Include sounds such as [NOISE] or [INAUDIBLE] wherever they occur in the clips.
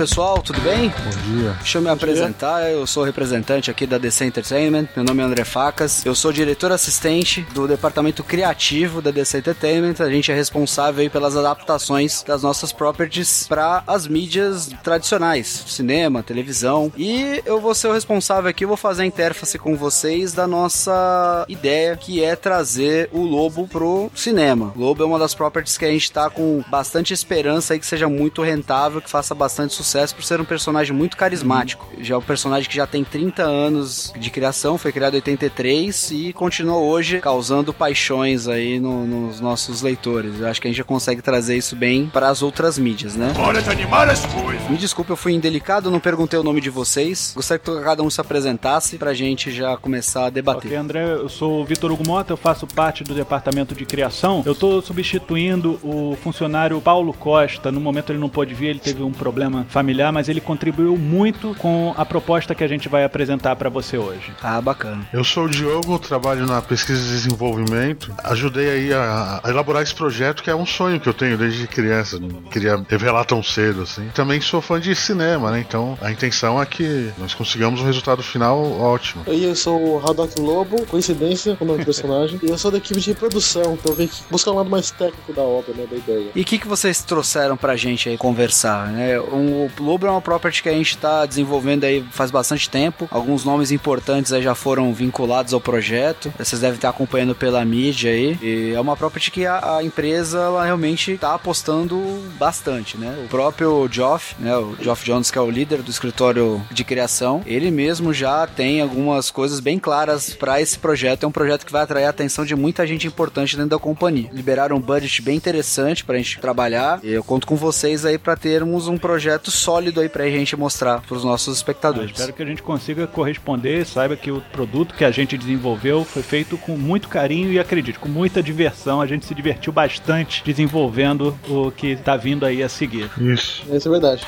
Pessoal, tudo bem? Bom dia. Deixa eu me Bom apresentar, dia. eu sou representante aqui da DC Entertainment, meu nome é André Facas, eu sou diretor assistente do departamento criativo da DC Entertainment, a gente é responsável aí pelas adaptações das nossas properties para as mídias tradicionais, cinema, televisão, e eu vou ser o responsável aqui, vou fazer a interface com vocês da nossa ideia, que é trazer o Lobo pro cinema. O Lobo é uma das properties que a gente tá com bastante esperança aí que seja muito rentável, que faça bastante bastante sucesso por ser um personagem muito carismático. Já é um personagem que já tem 30 anos de criação, foi criado em 83 e continua hoje causando paixões aí no, nos nossos leitores. Eu acho que a gente já consegue trazer isso bem para as outras mídias, né? Hora de animar as coisas! Me desculpe, eu fui indelicado, não perguntei o nome de vocês. Gostaria que cada um se apresentasse pra gente já começar a debater. Ok, André, eu sou o Vitor Hugo Mota, eu faço parte do departamento de criação. Eu tô substituindo o funcionário Paulo Costa. No momento ele não pôde vir, ele teve um problema familiar, mas ele contribuiu muito com a proposta que a gente vai apresentar para você hoje. Ah, bacana. Eu sou o Diogo, trabalho na pesquisa e desenvolvimento. Ajudei aí a, a elaborar esse projeto que é um sonho que eu tenho desde criança. Não queria revelar tão cedo assim. Também sou fã de cinema, né? Então a intenção é que nós consigamos um resultado final ótimo. E eu sou o Haddock Lobo, coincidência com o nome do personagem. [LAUGHS] e eu sou da equipe de produção, então eu venho buscar um lado mais técnico da obra, né? Da ideia. E o que, que vocês trouxeram pra gente aí conversar, né? Um o Lobo é uma property que a gente está desenvolvendo aí faz bastante tempo. Alguns nomes importantes aí já foram vinculados ao projeto. Vocês devem estar acompanhando pela mídia aí. E é uma property que a, a empresa ela realmente está apostando bastante, né? O próprio Geoff, né? O Geoff Jones, que é o líder do escritório de criação, ele mesmo já tem algumas coisas bem claras para esse projeto. É um projeto que vai atrair a atenção de muita gente importante dentro da companhia. Liberaram um budget bem interessante para a gente trabalhar. E eu conto com vocês aí para termos um projeto projeto sólido aí pra gente mostrar pros nossos espectadores. Ah, espero que a gente consiga corresponder, saiba que o produto que a gente desenvolveu foi feito com muito carinho e acredite, com muita diversão. A gente se divertiu bastante desenvolvendo o que tá vindo aí a seguir. Isso. Isso é verdade.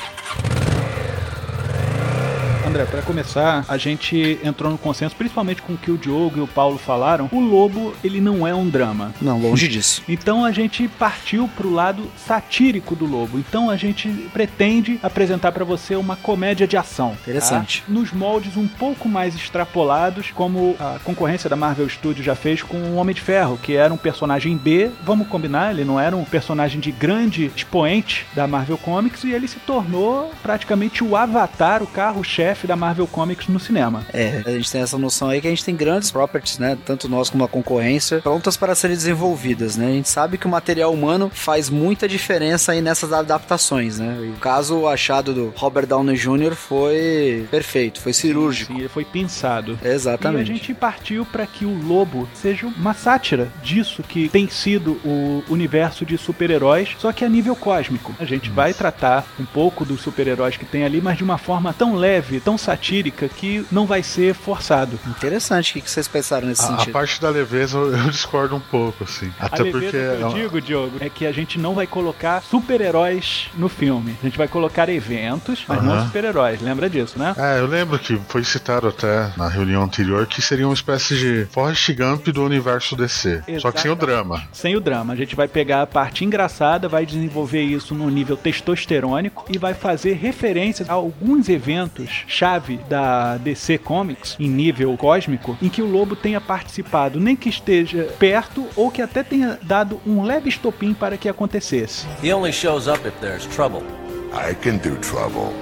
André, para começar, a gente entrou no consenso, principalmente com o que o Diogo e o Paulo falaram. O Lobo, ele não é um drama. Não, longe disso. [LAUGHS] Então a gente partiu pro lado satírico do Lobo. Então a gente pretende apresentar para você uma comédia de ação. Tá? Interessante. Tá? Nos moldes um pouco mais extrapolados, como a concorrência da Marvel Studios já fez com o Homem de Ferro, que era um personagem B, vamos combinar, ele não era um personagem de grande expoente da Marvel Comics e ele se tornou praticamente o avatar, o carro-chefe da Marvel Comics no cinema. É, a gente tem essa noção aí que a gente tem grandes properties, né? Tanto nós como a concorrência, prontas para serem desenvolvidas, né? A gente sabe que o material humano faz muita diferença aí nessas adaptações, né? E o caso achado do Robert Downey Jr. foi perfeito, foi cirúrgico. Sim, sim foi pensado. Exatamente. E a gente partiu para que o Lobo seja uma sátira disso que tem sido o universo de super-heróis, só que a nível cósmico. A gente vai tratar um pouco dos super-heróis que tem ali, mas de uma forma tão leve, tão tão satírica que não vai ser forçado. Interessante. O que vocês pensaram nesse a, sentido? A parte da leveza eu discordo um pouco, assim. Até a porque. Que eu é digo, Diogo, é que a gente não vai colocar super-heróis no filme. A gente vai colocar eventos, mas não super-heróis. Lembra disso, né? É, eu lembro que foi citado até na reunião anterior que seria uma espécie de Forrest Gump do universo DC. Exatamente. Só que sem o drama. Sem o drama. A gente vai pegar a parte engraçada, vai desenvolver isso no nível testosterônico e vai fazer referências a alguns eventos chave da DC Comics em nível cósmico em que o Lobo tenha participado, nem que esteja perto ou que até tenha dado um leve estopim para que acontecesse. He only shows up if there's trouble. I can do trouble.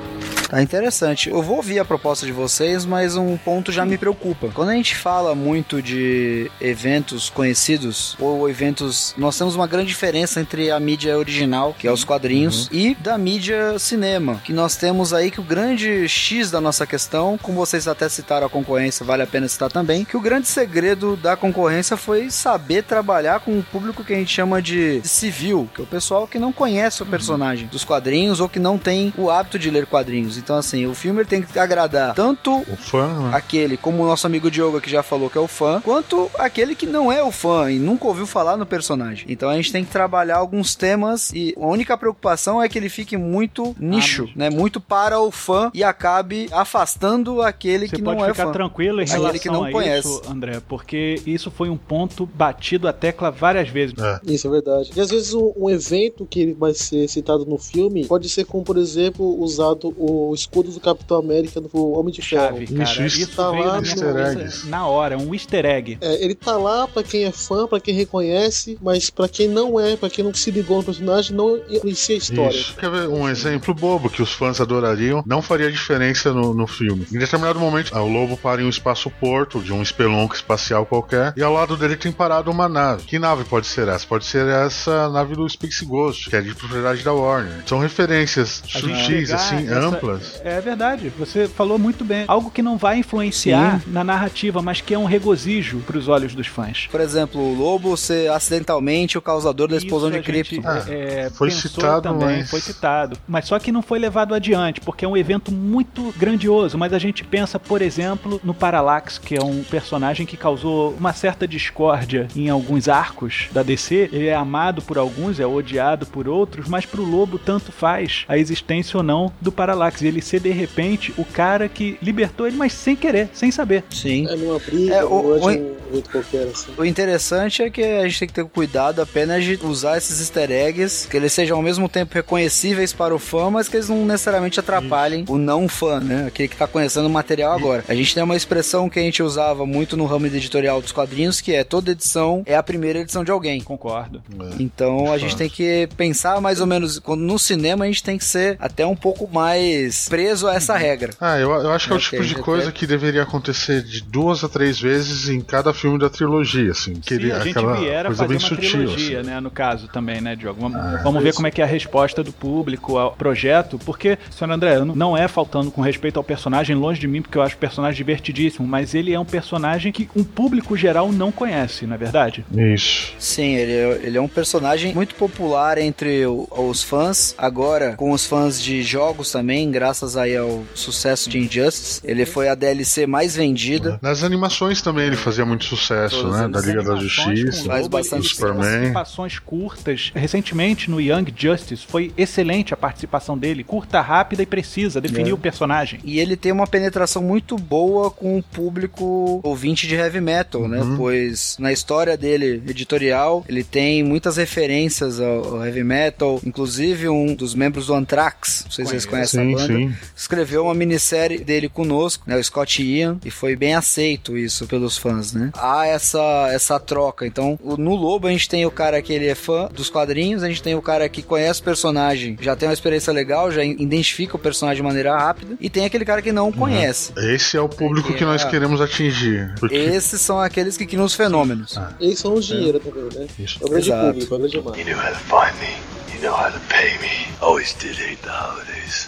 Tá interessante. Eu vou ouvir a proposta de vocês, mas um ponto já me preocupa. Quando a gente fala muito de eventos conhecidos ou eventos, nós temos uma grande diferença entre a mídia original, que é os quadrinhos, uhum. e da mídia cinema, que nós temos aí que o grande X da nossa questão, como vocês até citaram a concorrência, vale a pena citar também, que o grande segredo da concorrência foi saber trabalhar com o público que a gente chama de civil, que é o pessoal que não conhece o personagem dos quadrinhos ou que não tem o hábito de ler quadrinhos. Então, assim, o filme tem que agradar tanto o fã, né? aquele, como o nosso amigo Diogo que já falou que é o fã, quanto aquele que não é o fã e nunca ouviu falar no personagem. Então a gente tem que trabalhar alguns temas e a única preocupação é que ele fique muito nicho, ah, né? Muito para o fã e acabe afastando aquele Você que não é fã. Você pode ficar tranquilo em relação que não a conhece. isso, André, porque isso foi um ponto batido a tecla várias vezes. É. Isso é verdade. E às vezes um, um evento que vai ser citado no filme pode ser como, por exemplo, usado o escudo do Capitão América do Homem de Chave, Ferro. Cara, isso, isso tá lá no, na hora, um easter egg. É, ele tá lá para quem é fã, para quem reconhece, mas para quem não é, para quem não se ligou no personagem, não conhecia a história. Isso. Quer ver um exemplo bobo que os fãs adorariam? Não faria diferença no, no filme. Em determinado momento, o lobo para em um espaço-porto de um espelunco espacial qualquer e ao lado dele tem parado uma nave. Que nave pode ser essa? Pode ser essa nave do Space Ghost, que é de propriedade da Warner. São referências sutis, assim, essa... amplas. É verdade, você falou muito bem. Algo que não vai influenciar Sim. na narrativa, mas que é um regozijo para os olhos dos fãs. Por exemplo, o lobo ser acidentalmente o causador da explosão de cripto. Ah, é, foi citado também, mas... foi citado. Mas só que não foi levado adiante, porque é um evento muito grandioso. Mas a gente pensa, por exemplo, no Parallax, que é um personagem que causou uma certa discórdia em alguns arcos da DC. Ele é amado por alguns, é odiado por outros, mas pro Lobo tanto faz a existência ou não do Parallax. E ele ser de repente o cara que libertou ele, mas sem querer, sem saber. Sim. É numa briga, é, o, o, um qualquer, assim. o interessante é que a gente tem que ter cuidado apenas de usar esses easter eggs, que eles sejam ao mesmo tempo reconhecíveis para o fã, mas que eles não necessariamente atrapalhem Isso. o não fã, né? Aquele que está conhecendo o material agora. A gente tem uma expressão que a gente usava muito no ramo editorial dos quadrinhos, que é toda edição é a primeira edição de alguém. Concordo. É. Então a gente tem que pensar mais ou menos, quando no cinema a gente tem que ser até um pouco mais preso a essa regra. Ah, eu, eu acho que é o tipo de coisa que deveria acontecer de duas a três vezes em cada filme da trilogia, assim. Que Sim, ele, a gente aquela viera coisa fazer bem uma sutil, trilogia, assim. né, no caso também, né, Diogo? Vamos, ah, vamos ver como é que é a resposta do público ao projeto, porque, senhor André, não é faltando com respeito ao personagem, longe de mim, porque eu acho o personagem divertidíssimo, mas ele é um personagem que um público geral não conhece, não é verdade? Isso. Sim, ele é, ele é um personagem muito popular entre os fãs, agora com os fãs de jogos também, graças aí ao sucesso de Injustice. Ele foi a DLC mais vendida. Nas animações também ele fazia muito sucesso, Todas né? Da Liga da Justiça, faz bastante Superman. Participações curtas. Recentemente no Young Justice foi excelente a participação dele, curta, rápida e precisa, definiu é. o personagem. E ele tem uma penetração muito boa com o público ouvinte de heavy metal, né? uhum. né? Pois na história dele editorial, ele tem muitas referências ao, heavy metal, inclusive um dos membros do Anthrax, não sei se vocês conhecem sim, a banda, sim. escreveu uma minissérie dele conosco, né? O Scott Ian, e foi bem aceito isso pelos fãs, né? Há essa, essa troca. Então, no Lobo a gente tem o cara que ele é fã dos quadrinhos, a gente tem o cara que conhece o personagem, já tem uma experiência legal, já identifica o personagem de maneira rápida, e tem aquele cara que não uhum. conhece. Esse é o público é, que nós é. queremos atingir. Porque... Esses são aqueles que criam os fenômenos. Ah. Eles são os dinheiro é. também, né? Isso. É o grande Exato. público, é o grande. You know how to find me.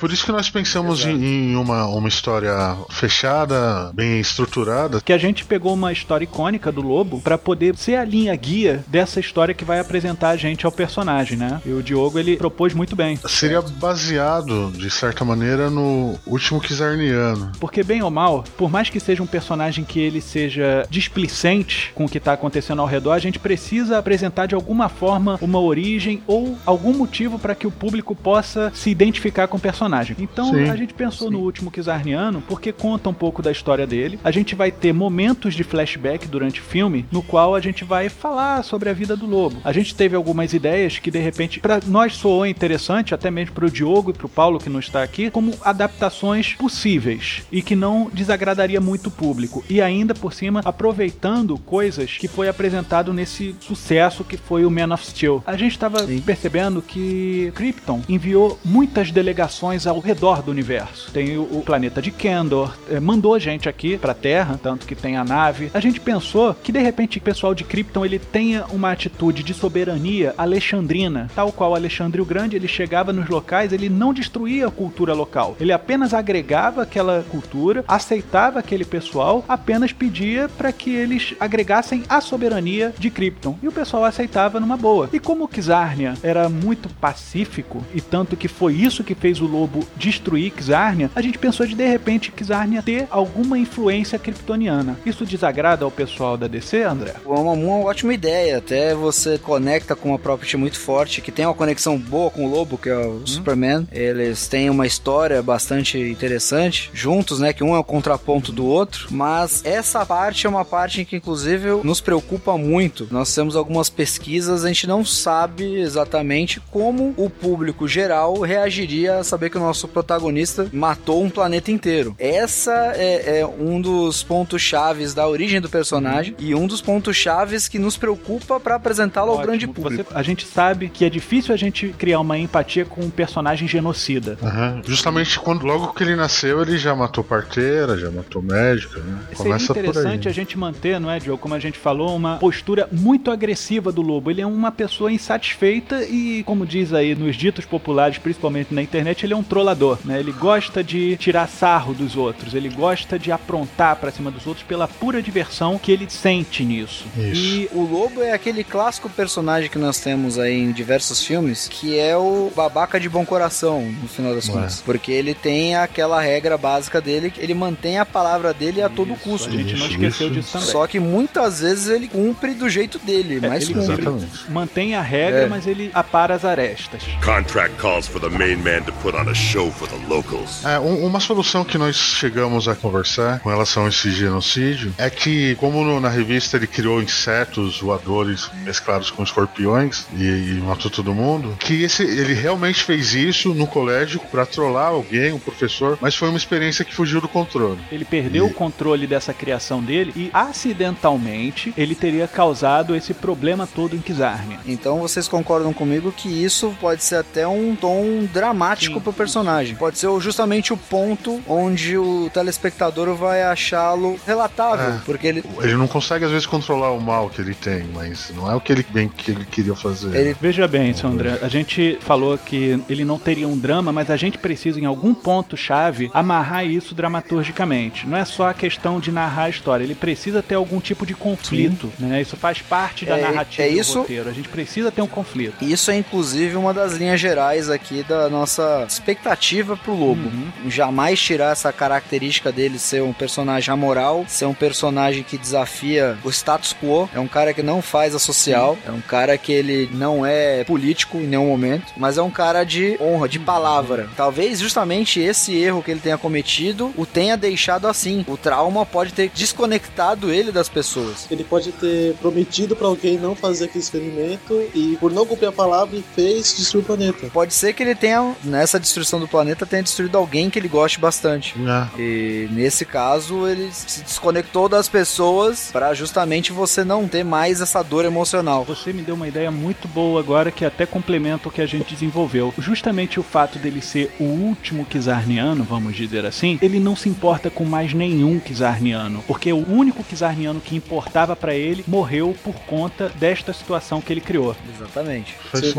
Por isso que nós pensamos em, em, uma, uma história fechada, bem estruturada. Que a gente pegou uma história icônica do Lobo para poder ser a linha guia dessa história que vai apresentar a gente ao personagem, né? E o Diogo ele propôs muito bem. Seria baseado, de certa maneira, no último Kizarniano. Porque, bem ou mal, por mais que seja um personagem que ele seja displicente com o que está acontecendo ao redor, a gente precisa apresentar de alguma forma uma origem ou algum motivo para que o público possa se identificar com o personagem. Então sim, a gente pensou sim. no último Kizarniano porque conta um pouco da história dele. A gente vai ter momentos de flashback durante o filme no qual a gente vai falar sobre a vida do lobo. A gente teve algumas ideias que de repente para nós soou interessante, até mesmo para o Diogo e para o Paulo que não está aqui, como adaptações possíveis e que não desagradaria muito o público. E ainda por cima aproveitando coisas que foi apresentado nesse sucesso que foi o Man of Steel. A gente estava percebendo que Krypton enviou muitas delegações ao redor do universo. Tem o, o planeta de Kendor, é, mandou gente aqui pra Terra, tanto que tem a nave. A gente pensou que de repente o pessoal de Krypton ele tenha uma atitude de soberania alexandrina, tal qual Alexandre o Grande, ele chegava nos locais, ele não destruía a cultura local. Ele apenas agregava aquela cultura, aceitava aquele pessoal, apenas pedia para que eles agregassem a soberania de Krypton. E o pessoal aceitava numa boa. E como Kizarnia era muito pacífico, e tanto que foi isso que fez o lobo destruir Kizarnia, a gente pensou de de repente Kizarnia ter alguma influência kryptoniana. Isso desagrada ao pessoal da DC, André? Uma, uma ótima ideia. Até você conecta com uma property muito forte, que tem uma conexão boa com o lobo, que é o hum. Superman. Eles têm uma história bastante interessante juntos, né? Que um é o contraponto do outro. Mas essa parte é uma parte que, inclusive, nos preocupa muito. Nós temos algumas pesquisas, a gente não sabe exatamente como o público geral reagiria a saber que o nosso protagonista matou um planeta inteiro. Essa é, é um dos pontos chaves da origem do personagem e um dos pontos chaves que nos preocupa para apresentá-lo ao grande público. Você, a gente sabe que é difícil a gente criar uma empatia com um personagem genocida. Uhum. Justamente quando logo que ele nasceu, ele já matou parteira, já matou médica, né? Começa Seria interessante a gente manter, não é, Joe, como a gente falou, uma postura muito agressiva do lobo. Ele é uma pessoa insatisfeita e, como diz aí nos ditos populares, principalmente na internet, ele é um trollador, né? Ele gosta de tirar sarro dos outros, ele gosta de aprontar para cima dos outros pela pura diversão que ele sente nisso. Isso. E o lobo é aquele clássico personagem que nós temos aí em diversos filmes, que é o babaca de bom coração, no final das contas. Porque ele tem aquela regra básica dele, que ele mantém a palavra dele a isso, todo custo. A gente não esqueceu isso. disso também. Só que muitas vezes ele cumpre do jeito dele, é, mas ele cumpre. mantém a regra, é. mas ele apara as arestas. Contract calls for the main man to put on a show for the locals. É, um, uma solução que nós chegamos a conversar com relação a esse genocídio é que, como no, na revista ele criou insetos voadores mesclados com escorpiões e, e, matou todo mundo, que esse, ele realmente fez isso no colégio para trollar alguém, um professor, mas foi uma experiência que fugiu do controle. Ele perdeu e... o controle dessa criação dele e acidentalmente ele teria causado esse problema todo em Kizarnia. Então vocês concordam comigo que isso pode ser até um tom dramático Sim. pro personagem. Pode ser justamente o ponto onde o telespectador vai achá-lo relatável, é. porque ele ele não consegue às vezes controlar o mal que ele tem, mas não é o que ele bem que ele queria fazer. Ele... Veja bem, Sandra, a gente falou que ele não teria um drama, mas a gente precisa em algum ponto chave amarrar isso dramaturgicamente. Não é só a questão de narrar a história, ele precisa ter algum tipo de conflito, Sim. né? Isso faz parte da é, narrativa é isso, do roteiro. A gente precisa ter um conflito. Isso é inclusive uma das linhas gerais aqui da nossa expectativa pro Lobo. Uhum. Jamais tirar essa característica dele ser um personagem amoral, ser um personagem que desafia o status quo, é um cara que não faz a social, é um cara que ele não é político em nenhum momento, mas é um cara de honra, de palavra. Talvez justamente esse erro que ele tenha cometido o tenha deixado assim. O trauma pode ter desconectado ele das pessoas. Ele pode ter prometido para alguém não fazer aquele experimento e por não cumprir a palavra fez destruir o planeta. Pode ser que ele tenha nessa destruição do planeta tenha destruído alguém que ele goste bastante. É. E nesse caso ele se desconectou das pessoas para justamente você não ter mais essa dor emocional. Você me deu uma ideia muito boa agora que até complementa o que a gente desenvolveu. Justamente o fato dele ser o último Kizarniano, vamos dizer assim, ele não se importa com mais nenhum Kizarniano, porque o único Kizarniano que importava para ele morreu por conta desta situação que ele criou. Exatamente. Você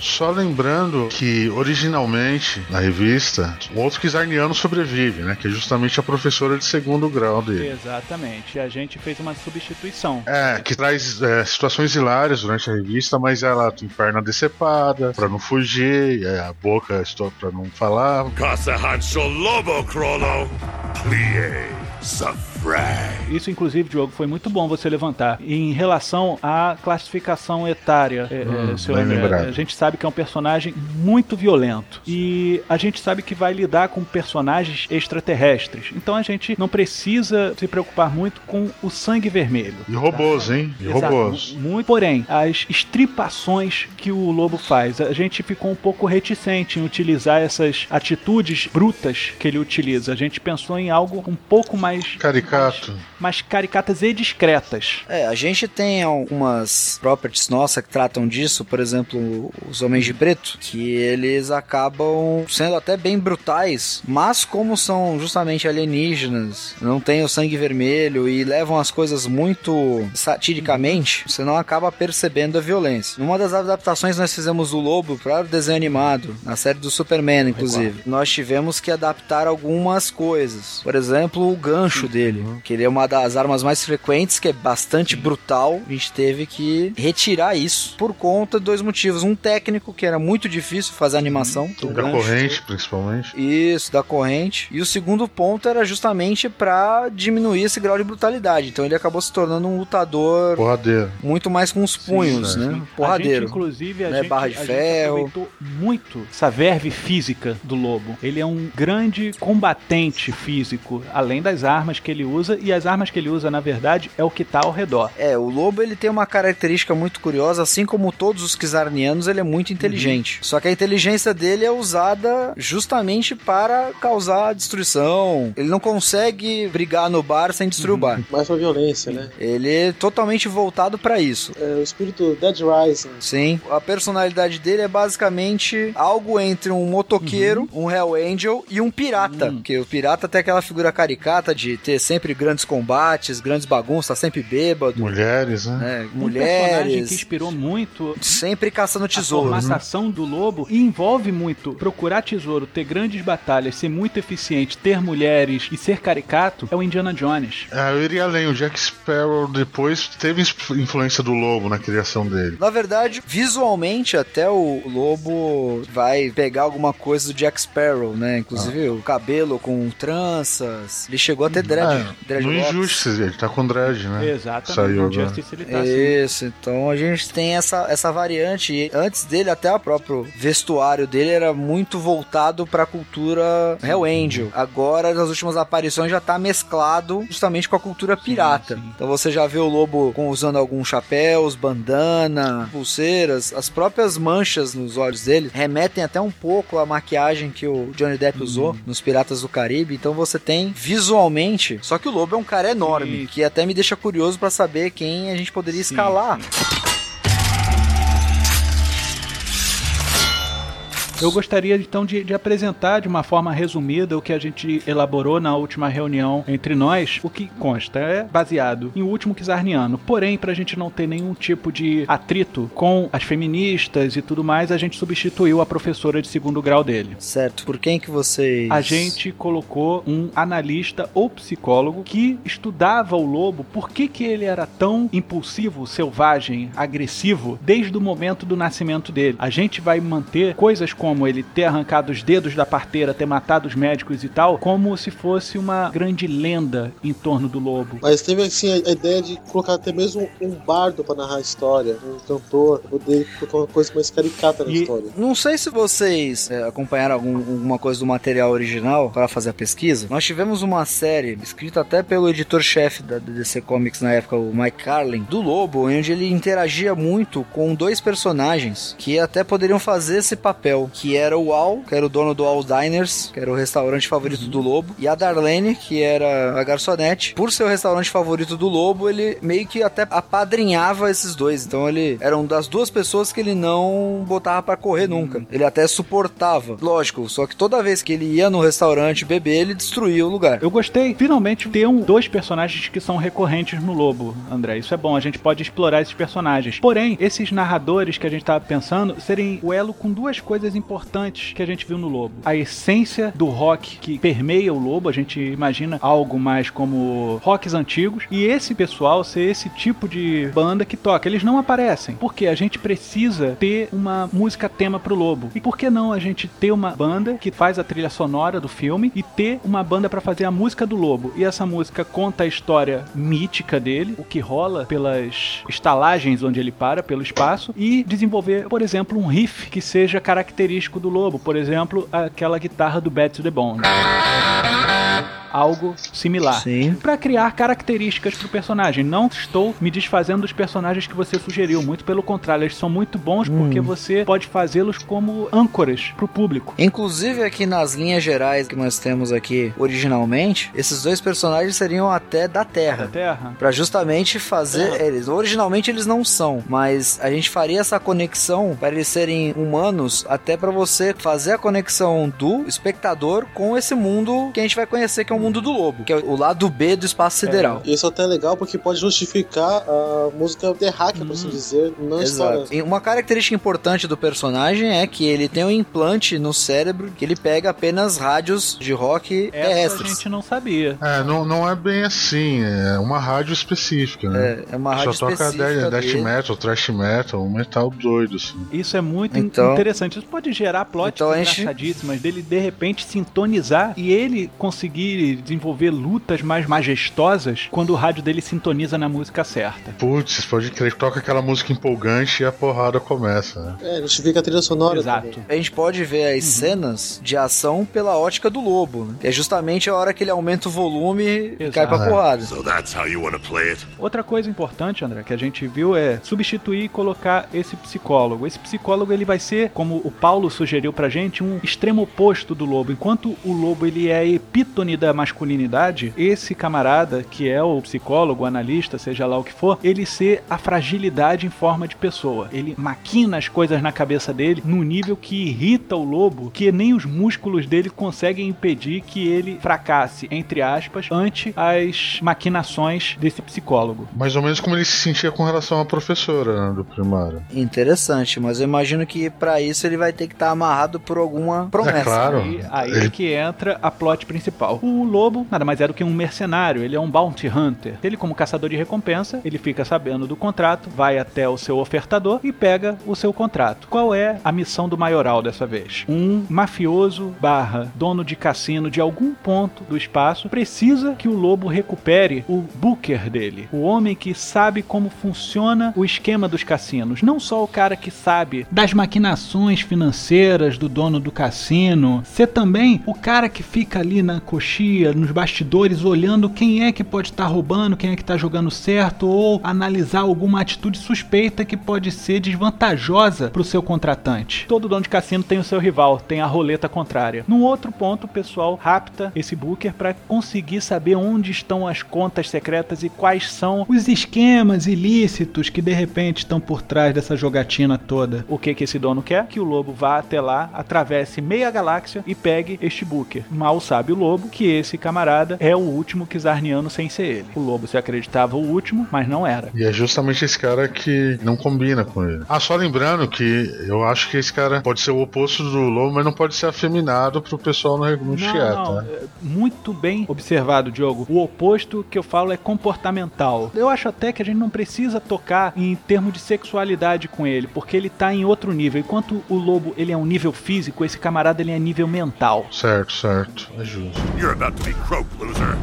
Só lembrando que originalmente na revista o outro Kizarniano sobrevive, né? Que é justamente a professora de segundo grau dele. Exatamente. E a gente fez uma substituição. É, que traz é, situações hilárias durante a revista, mas ela tem perna decepada pra não fugir, é, a boca estou pra não falar. Casa Hancho Lobo Crollo, plie, isso, inclusive, Diogo, foi muito bom você levantar. Em relação à classificação etária, é, é, hum, seu a gente sabe que é um personagem muito violento. E a gente sabe que vai lidar com personagens extraterrestres. Então a gente não precisa se preocupar muito com o sangue vermelho. E robôs, tá? hein? E Exato, robôs. Muito. Porém, as estripações que o lobo faz, a gente ficou um pouco reticente em utilizar essas atitudes brutas que ele utiliza. A gente pensou em algo um pouco mais caricato caricato. Mas caricatas e discretas. É, a gente tem algumas properties nossas que tratam disso, por exemplo, os Homens de Preto, que eles acabam sendo até bem brutais, mas como são justamente alienígenas, não tem o sangue vermelho e levam as coisas muito satiricamente, você não acaba percebendo a violência. Numa das adaptações nós fizemos o Lobo para o desenho animado, na série do Superman, inclusive. Nós tivemos que adaptar algumas coisas. Por exemplo, o gancho dele, que ele é uma das armas mais frequentes, que é bastante brutal. A gente teve que retirar isso por conta de dois motivos. Um técnico, que era muito difícil fazer a animação do Da gancho. corrente, principalmente. Isso, da corrente. E o segundo ponto era justamente pra diminuir esse grau de brutalidade. Então ele acabou se tornando um lutador Porradeiro. muito mais com os punhos, sim. né? A gente, Porradeiro. inclusive, a, Né, gente, barra de a ferro. aproveitou muito essa verve física do lobo. Ele é um grande combatente físico, além das armas que ele usa, e as armas que ele usa, na verdade, é o que tá ao redor. É, o lobo ele tem uma característica muito curiosa, assim como todos os Kizarnianos, ele é muito inteligente. Só que a inteligência dele é usada justamente para causar destruição. Ele não consegue brigar no bar sem destruir o bar. Mais pra violência, né? Ele é totalmente voltado para isso. É, o espírito Dead Rising. Sim. A personalidade dele é basicamente algo entre um motoqueiro, um Hell Angel e um pirata. Porque o pirata tem aquela figura caricata de ter sempre grandes combates, grandes bagunças, tá sempre bêbado, Mulheres, né? né? Um personagem que Mulheres. inspirou muito Sempre caçando a tesouro. né? formatação do lobo e envolve muito procurar tesouro, ter grandes batalhas, ser muito eficiente, ter mulheres e ser caricato, é o Indiana Jones. Ah, eu iria além. O Jack Sparrow depois teve influ- influência do lobo na criação dele. Na verdade, visualmente, até o lobo vai pegar alguma coisa do Jack Sparrow, né? Inclusive o cabelo com tranças. Ele chegou a ter dread. Ah, dread no. Injustice, ele tá com dread, né? Exatamente. Saiu no agora. Justice ele tá assim. Isso, então a gente tem essa, essa variante. E antes dele, até o próprio vestuário dele era muito voltado pra cultura Hell Angel. Agora, nas últimas aparições, já tá mesclado justamente com a cultura pirata. sim. Então você já vê o lobo com, usando alguns chapéus, bandana, pulseiras. As próprias manchas nos olhos dele remetem até um pouco à maquiagem que o Johnny Depp usou nos Piratas do Caribe. Então você tem visualmente. Só que o lobo é um cara enorme, Sim. que até me deixa curioso pra saber quem a gente poderia Sim, escalar. Eu gostaria então de, de apresentar de uma forma resumida o que a gente elaborou na última reunião entre nós. O que consta é baseado em O Último Kizarniano. Porém, para a gente não ter nenhum tipo de atrito com as feministas e tudo mais, a gente substituiu a professora de segundo grau dele. Certo. Por quem que vocês. A gente colocou um analista ou psicólogo que estudava o lobo, por que, que ele era tão impulsivo, selvagem, agressivo, desde o momento do nascimento dele. A gente vai manter coisas como ele ter arrancado os dedos da parteira, ter matado os médicos e tal, como se fosse uma grande lenda em torno do lobo. Mas teve assim a ideia de colocar até mesmo um bardo pra narrar a história, um cantor, poder colocar uma coisa mais caricata na E- história. Não sei se vocês é, acompanharam algum- alguma coisa do material original para fazer a pesquisa. Nós tivemos uma série escrita até pelo editor-chefe da DC Comics na época, o Mike Carlin, do Lobo, onde ele interagia muito com dois personagens que até poderiam fazer esse papel, que era o Al, que era o dono do Al Diners, que era o restaurante favorito do Lobo, e a Darlene, que era a garçonete. Por ser o restaurante favorito do Lobo, ele meio que até apadrinhava esses dois. Então ele era uma das duas pessoas que ele não botava pra correr nunca. Ele até suportava. Lógico, só que toda vez que ele ia no restaurante beber, ele destruía o lugar. Eu gostei, finalmente, ter um, dois personagens que são recorrentes no Lobo, André. Isso é bom, a gente pode explorar esses personagens. Porém, esses narradores que a gente tava pensando serem o elo com duas coisas importantes que a gente viu no Lobo. A essência do rock que permeia o Lobo, a gente imagina algo mais como rocks antigos, e esse pessoal ser esse tipo de banda que toca. Eles não aparecem, porque a gente precisa ter uma música tema pro Lobo. E por que não a gente ter uma banda que faz a trilha sonora do filme e ter uma banda pra fazer a música do Lobo? E essa música conta a história mítica dele, o que rola pelas estalagens onde ele para, pelo espaço, e desenvolver, por exemplo, um riff que seja característico do Lobo. Por exemplo, aquela guitarra do Bad to the Bone. Algo similar. Sim. Pra criar características pro personagem. Não estou me desfazendo dos personagens que você sugeriu, muito pelo contrário, eles são muito bons porque você pode fazê-los como âncoras pro público. Inclusive aqui nas linhas gerais que nós temos aqui originalmente, esses dois personagens seriam até da Da Terra. Terra. Pra justamente fazer eles. Originalmente eles não são, mas a gente faria essa conexão para eles serem humanos, até pra você fazer a conexão do espectador com esse mundo que a gente vai conhecer, que é o mundo do lobo, que é o lado B do espaço sideral. Isso é até legal porque pode justificar a música terráquea, por assim dizer, na. Exato. E uma característica importante do personagem é que ele tem um implante no cérebro que ele pega apenas rádios de rock Essa a terrestres. gente não sabia. É, não, não é bem assim, é uma rádio específica, né? É, é uma rádio Só toca específica death, death dele. metal, thrash metal, um metal doido, assim. Isso é muito Então- interessante. Isso pode gerar plots Então a gente- engraçadíssimas dele de repente sintonizar e ele conseguir desenvolver lutas mais majestosas quando o rádio dele sintoniza na música certa. Putz, pode crer toca aquela música empolgante e a porrada começa, né? É, justifica a trilha sonora Exato. também. A gente pode ver as cenas de ação pela ótica do lobo, né? É justamente a hora que ele aumenta o volume e Exato. cai pra porrada. So that's how you want to play it? Outra coisa importante, André, que a gente viu é substituir e colocar esse psicólogo. Esse psicólogo ele vai ser, como o Paulo sugeriu pra gente, um extremo oposto do lobo. Enquanto o lobo ele é a epítone da masculinidade, esse camarada, que é o psicólogo, o analista, seja lá o que for, ele ser a fragilidade em forma de pessoa. Ele maquina as coisas na cabeça dele num nível que irrita o lobo, que nem os músculos dele conseguem impedir que ele fracasse, entre aspas, ante as maquinações desse psicólogo. Mais ou menos como ele se sentia com relação à professora né, do primário. Interessante, mas eu imagino que pra isso ele vai ter que estar amarrado por alguma promessa. É claro. Aí, aí Ele- é que entra a plot principal. O lobo nada mais é do que um mercenário, ele é um bounty hunter. Ele, como caçador de recompensa, ele fica sabendo do contrato, vai até o seu ofertador e pega o seu contrato. Qual é a missão do maioral dessa vez? Um mafioso barra dono de cassino de algum ponto do espaço precisa que o lobo recupere o booker dele, o homem que sabe como funciona o esquema dos cassinos. Não só o cara que sabe das maquinações financeiras do dono do cassino, ser também o cara que fica ali na coxia, nos bastidores, olhando quem é que pode estar roubando, quem é que está jogando certo, ou analisar alguma atitude suspeita que pode ser desvantajosa para o seu contratante. Todo dono de cassino tem o seu rival, tem a roleta contrária. Num outro ponto, o pessoal rapta esse booker para conseguir saber onde estão as contas secretas e quais são os esquemas ilícitos que de repente estão por trás dessa jogatina toda. O que que esse dono quer? Que o lobo vá até lá, atravesse meia galáxia e pegue este booker. Mal sabe o lobo que esse camarada é o último Kizarniano sem ser ele. O lobo se acreditava o último, mas não era. E é justamente esse cara que não combina com ele. Ah, só lembrando que eu acho que esse cara pode ser o oposto do lobo, mas não pode ser afeminado pro pessoal no, no Não, chiar, não, tá? é muito bem observado, Diogo. O oposto que eu falo é comportamental. Eu acho até que a gente não precisa tocar em termos de sexualidade com ele, porque ele tá em outro nível. Enquanto o lobo ele é um nível físico, esse camarada ele é nível mental. Certo, certo. É justo. You're about to be croaked, loser.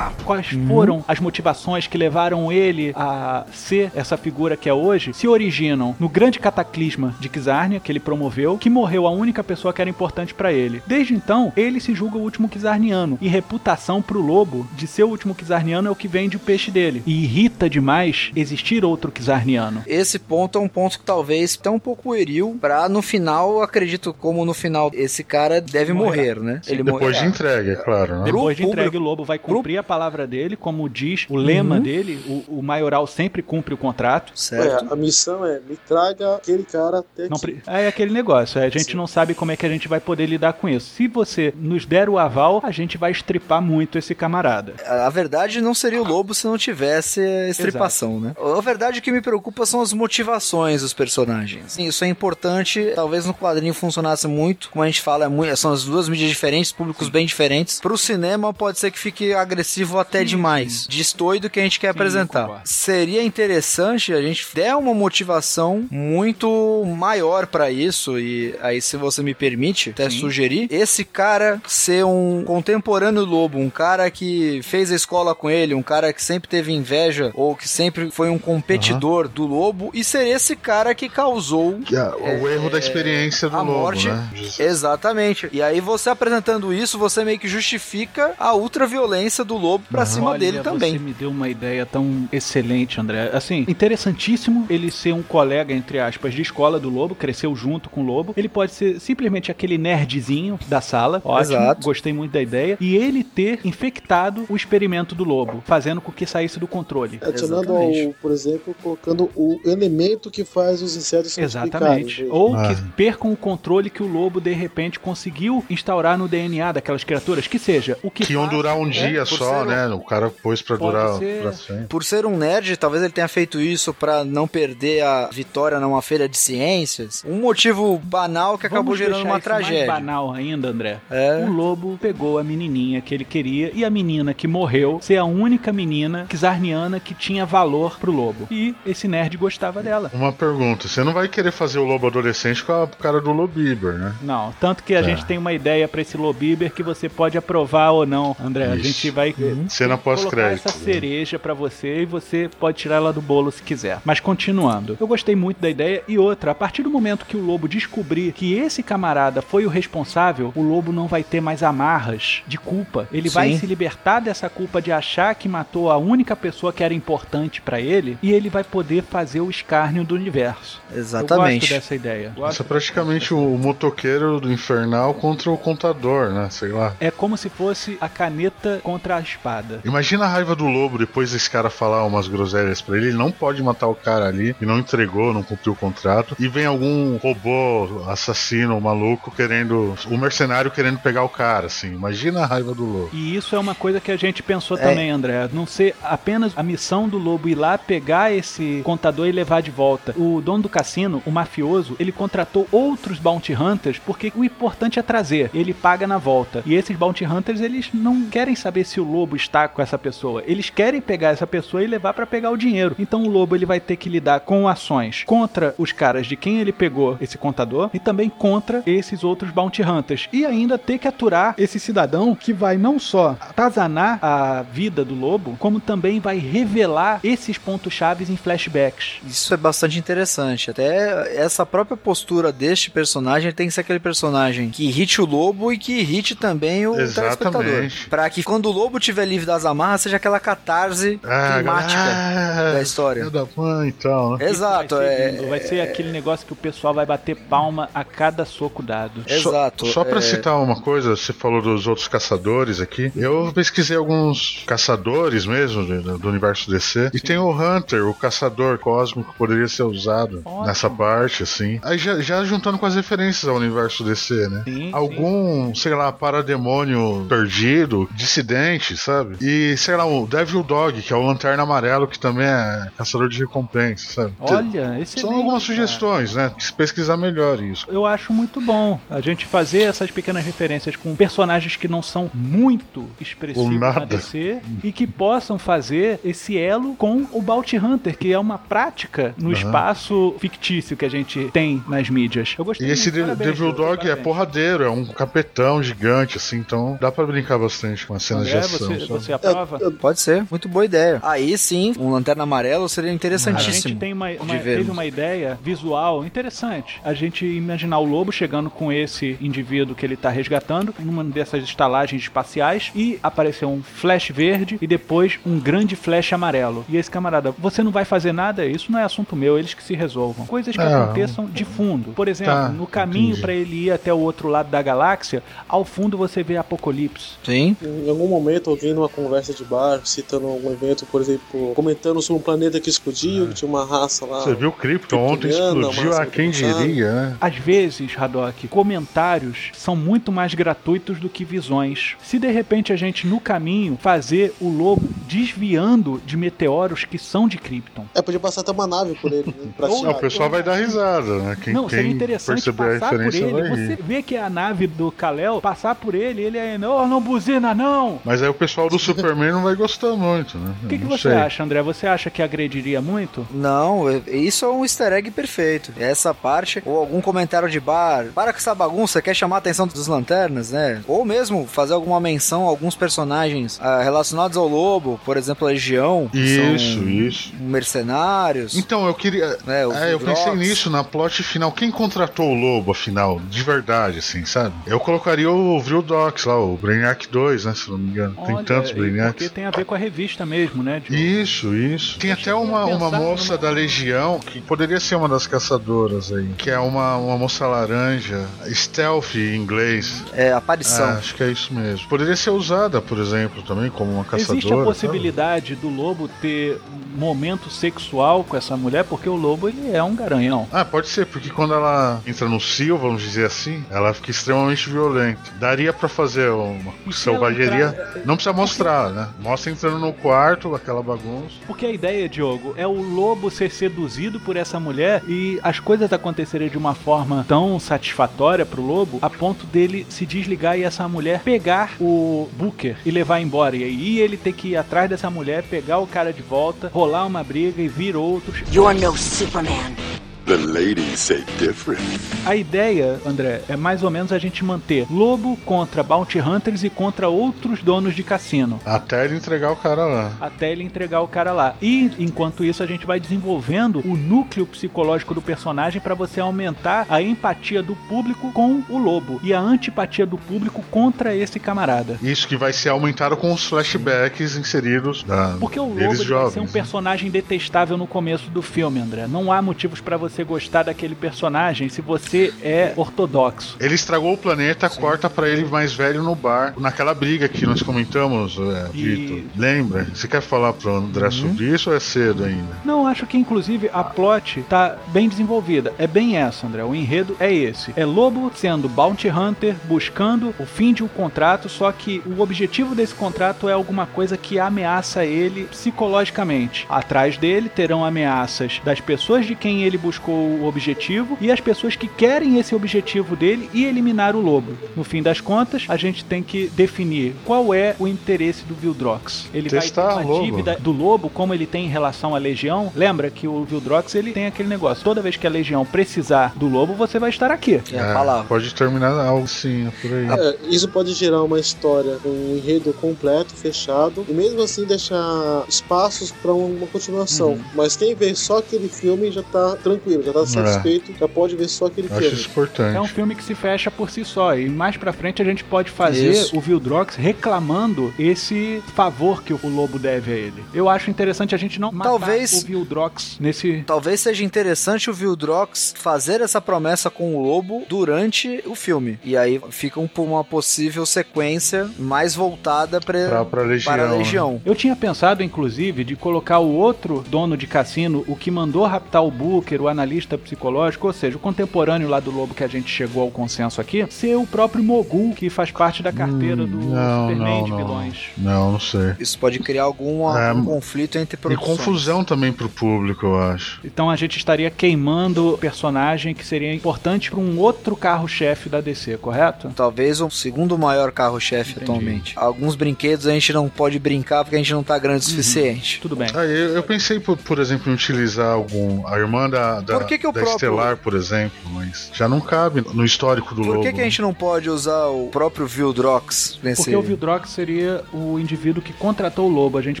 Quais foram as motivações que levaram ele a ser essa figura que é hoje? Se originam no grande cataclisma de Kizarnia que ele promoveu, que morreu a única pessoa que era importante pra ele. Desde então, ele se julga o último Kizarniano e reputação pro lobo de ser o último Kizarniano é o que vende o peixe dele. E irrita demais existir outro Kizarniano. Esse ponto é um ponto que talvez tá um pouco pueril pra no final, acredito como no final esse cara deve morrer, né? Ele Depois de entrega, é claro, né? Depois de público- entregue, o lobo vai cumprir a palavra dele, como diz o lema dele. O, o maioral sempre cumpre o contrato. Certo. É, a missão é me traga aquele cara até Não aqui. é aquele negócio, é, a gente não sabe como é que a gente vai poder lidar com isso. Se você nos der o aval, a gente vai estripar muito esse camarada. A a verdade não seria o lobo se não tivesse a estripação, né? A verdade que me preocupa são as motivações dos personagens. Sim, Isso é importante. Talvez no quadrinho funcionasse muito. Como a gente fala, é muito- são as duas mídias diferentes, públicos bem diferentes. Pro cinema pode ser que fique agressivo até demais. Destoe do que a gente quer Sim, apresentar. concordo. Seria interessante a gente der uma motivação muito maior pra isso, e aí, se você me permite, até Sim. sugerir, esse cara ser um contemporâneo lobo, um cara que fez a escola com ele, um cara que sempre teve inveja, ou que sempre foi um competidor do lobo, e ser esse cara que causou Que é o erro da experiência do a lobo, morte. né? Exatamente. E aí você apresentando isso, você meio que justifica a ultraviolência do lobo pra cima Olha, dele Você também. me deu uma ideia tão excelente, André. Assim, interessantíssimo ele ser um colega, entre aspas, de escola do Lobo, cresceu junto com o Lobo. Ele pode ser simplesmente aquele nerdzinho da sala. Ótimo, Exato. gostei muito da ideia. E ele ter infectado o experimento do Lobo, fazendo com que saísse do controle. Adicionando ao, por exemplo, colocando o elemento que faz os insetos se Exatamente. Ou Ah. que percam o controle que o lobo de repente conseguiu instaurar no DNA daquelas criaturas. Que seja, o que. Que iam durar um é, dia só, ser um- né? O cara pôs pra Pode durar ser. pra sempre. Por ser um nerd, talvez ele tenha feito isso pra não perder a vitória numa feira de ciências. Um motivo banal que acabou Vamos gerando deixar uma isso mais tragédia. banal ainda, André. É. O lobo pegou a menininha que ele queria e a menina que morreu ser a única menina Kizarniana que tinha valor pro lobo. E esse nerd gostava dela. Uma pergunta, você não vai querer fazer o lobo adolescente com a cara do Lobiber, né? Não, tanto que a Tá. gente tem uma ideia pra esse Lobiber que você pode aprovar ou não, André. A Isso. gente vai Cena colocar pós-crédito. essa cereja pra você e você pode tirar ela do bolo se quiser. Mas continuando, eu gostei muito da ideia e outra, a partir do momento que o lobo descobrir que esse camarada foi o responsável, o lobo não vai ter mais amarras de culpa. Ele vai Sim. se libertar dessa culpa de achar que matou a única pessoa que era importante pra ele e ele vai poder fazer o escárnio do universo. Eu gosto Exatamente. dessa ideia. Isso é praticamente o motoqueiro do infernal contra o contador, né? Sei lá. É como se fosse a caneta contra a espada. Imagina a raiva do lobo depois desse cara falar umas groselhas pra ele. Ele não pode matar o cara ali e não entregou, não cumpriu o contrato. E vem algum robô, assassino, maluco querendo. O mercenário querendo pegar o cara, assim. Imagina a raiva do lobo. E isso é uma coisa que a gente pensou É. também, André. Não ser apenas a missão do lobo ir lá pegar esse contador e levar de volta. O dono do cassino, o mafioso, ele contratou outros bounty hunters porque o importante é trazer. Ele paga na volta. E esses bounty hunters, eles não querem saber se o lobo está com essa pessoa. Eles querem pegar essa pessoa e levar pra pegar o dinheiro. Então o lobo ele vai ter que lidar com ações contra os caras de quem ele pegou esse contador e também contra esses outros bounty hunters. E ainda ter que aturar esse cidadão que vai não só atazanar a vida do lobo, como também vai revelar esses pontos chaves em flashbacks. Isso é bastante interessante. Até essa própria postura deste personagem tem que ser aquele personagem que irrite o lobo e que irrite também o telespectador. Exatamente. Pra que quando o lobo estiver livre das amarras, seja aquela catarse Ah, climática ah, da história. da mãe e tal, né? Exato, vai ser, é. Vai ser aquele negócio que o pessoal vai bater palma a cada soco dado. Exato. Só pra é, citar uma coisa, você falou dos outros caçadores aqui. Eu pesquisei alguns caçadores mesmo do, do universo DC. E tem o Hunter, o caçador cósmico, que poderia ser usado Ótimo. nessa parte, assim. Aí já, já juntando com as referências ao universo DC, né? Sim, Algum, sei lá, parademônio perdido, dissidente, sabe? E, sei lá, o Devil Dog, que é o Lanterna Amarelo, que também é caçador de recompensa, sabe? Olha, esse São algumas sugestões, né? Se pesquisar melhor isso. Eu acho muito bom a gente fazer essas pequenas referências com personagens que não são muito expressivos na. DC e que possam fazer esse elo com o Bounty Hunter, que é uma prática no Aham. espaço fictício que a gente tem nas mídias. Eu gostei E esse De- parabéns, Devil Dog é porradeiro, é um capetão gigante, assim, então dá pra brincar bastante com as cenas de André, ação. você, você aprova? Pode ser, muito boa ideia. Aí sim, um lanterna amarelo seria A interessantíssimo. gente tem uma, uma- de teve uma ideia visual interessante. A gente imaginar o lobo chegando com esse indivíduo que ele tá resgatando numa dessas estalagens espaciais e aparecer um flash verde e depois um grande flash amarelo. E esse camarada, você não vai fazer nada, isso não é assunto meu, eles que se resolvam. Coisas que Ah, aconteçam de fundo. Por exemplo, tá, no caminho para ele ir até o outro lado da galáxia, ao fundo você vê Apocalipse. Sim. Em algum momento, alguém numa conversa de bar, citando algum evento, por exemplo, comentando sobre um planeta que explodiu, que tinha uma raça lá. Você viu o Krypton ontem explodiu, a quem diria, né? Às vezes, Haddock, comentários são muito mais gratuitos do que visões. Se de repente a gente no caminho fazer o lobo desviando de meteoros que são de Krypton. É, podia passar até uma nave por ele, né? Pra [LAUGHS] Ou- Não, o pessoal vai dar risada, né? Quem, não, seria quem interessante passar por ele. Você vê que é a nave do Kal-El passar por ele, ele é, não, não buzina não. Mas Mas aí o pessoal do Superman não vai gostar muito, né? O que, que você sei. acha, André? Você acha que agrediria muito? Não, é- isso é um easter egg perfeito. Essa parte, ou algum comentário de bar, para com essa bagunça, quer chamar a atenção dos lanternas, né? Ou mesmo fazer alguma menção a alguns personagens ah, relacionados ao lobo, por exemplo, a Legião. Isso, são isso. Mercenários. Então, eu queria. né, É, eu pensei nisso na plot final. Quem contratou o Lobo, afinal? De verdade, assim, sabe? Eu colocaria o Vril Docs lá, o Brainiac 2, né? Se não me engano. Tem Olha, tantos e Brainiacs. Porque tem a ver com a revista mesmo, né? Isso, isso. Tem até uma, uma moça numa- da Legião que poderia ser uma das caçadoras aí. Que é uma, uma moça laranja. Stealth em inglês. É, aparição. Ah, acho que é isso mesmo. Poderia ser usada, por exemplo, também como uma caçadora. Existe a sabe? possibilidade do lobo ter um momento sexual com essa mulher, porque o lobo ele é um garanhão. Ah, pode ser, porque quando ela entra no cio, vamos dizer assim, ela fica extremamente violenta. Daria pra fazer uma E se selvageria. Não precisa mostrar, né? Mostra entrando no quarto, aquela bagunça. Porque a ideia, Diogo, é o lobo ser seduzido por essa mulher e as coisas acontecerem de uma forma tão satisfatória pro lobo, a ponto dele se desligar e essa mulher pegar o Booker e levar embora. E aí ele ter que ir atrás dessa mulher, pegar o cara de volta, rolar uma briga e vir outros. You're no Superman. The ladies say different. A ideia, André, é mais ou menos a gente manter lobo contra bounty hunters e contra outros donos de cassino. Até ele entregar o cara lá. até ele entregar o cara lá. E enquanto isso a gente vai desenvolvendo o núcleo psicológico do personagem para você aumentar a empatia do público com o lobo e a antipatia do público contra esse camarada. Isso que vai ser aumentado com os flashbacks inseridos da, Porque o lobo vai ser um né? personagem detestável no começo do filme, André. Não há motivos para você gostar daquele personagem se você é ortodoxo. Ele estragou o planeta, corta pra ele mais velho no bar, naquela briga que nós comentamos, é, E- Vitor. Lembra? Você quer falar pro André sobre isso ou é cedo ainda? Não, acho que inclusive a plot tá bem desenvolvida. É bem essa, André. O enredo é esse. É Lobo sendo bounty hunter, buscando o fim de um contrato, só que o objetivo desse contrato é alguma coisa que ameaça ele psicologicamente. Atrás dele terão ameaças das pessoas de quem ele buscou o objetivo e as pessoas que querem esse objetivo dele e eliminar o lobo. No fim das contas, a gente tem que definir qual é o interesse do Vildrox. Ele Testar vai ter uma lobo. dívida do lobo, como ele tem em relação à legião. Lembra que o Vildrox ele tem aquele negócio. Toda vez que a legião precisar do lobo, você vai estar aqui. É a palavra. Pode terminar algo assim, é por aí. É, isso pode gerar uma história com um enredo completo, fechado, e mesmo assim deixar espaços para uma continuação. Uhum. Mas quem vê só aquele filme já tá tranquilo, já tá satisfeito, já pode ver só aquele Acho filme. isso importante. É um filme que se fecha por si só. E mais pra frente a gente pode fazer Isso. o Vildrox reclamando esse favor que o lobo deve a ele. Eu acho interessante a gente não matar Talvez- o Vildrox nesse. Talvez seja interessante o Vildrox fazer essa promessa com o lobo durante o filme. E aí fica um- uma possível sequência mais voltada pra, Pra, pra Legião. para a né? Legião. Eu tinha pensado, inclusive, de colocar o outro dono de cassino, o que mandou raptar o Booker, o analista psicológico, ou seja, o contemporâneo lá do Lobo que a gente chegou ao consenso aqui, ser o próprio Mogul, que faz parte da carteira do Hum, não, Superman não, de não. vilões. Não, não sei. Isso pode criar algum É, um conflito entre E produções. confusão também pro público, eu acho. Então a gente estaria queimando personagem que seria importante para um outro carro-chefe da DC, correto? Talvez o segundo maior carro-chefe atualmente. Alguns brinquedos a gente não pode brincar porque a gente não tá grande o suficiente. Tudo bem. Ah, eu, eu pensei, por, por exemplo, em utilizar algum. A irmã da, da, Por que que o da próprio- Estelar, por exemplo, mas já não cabe no histórico do Por lobo. que, que a gente não pode usar o próprio Vildrox nesse... Porque o Vildrox seria o indivíduo que contratou o Lobo. A gente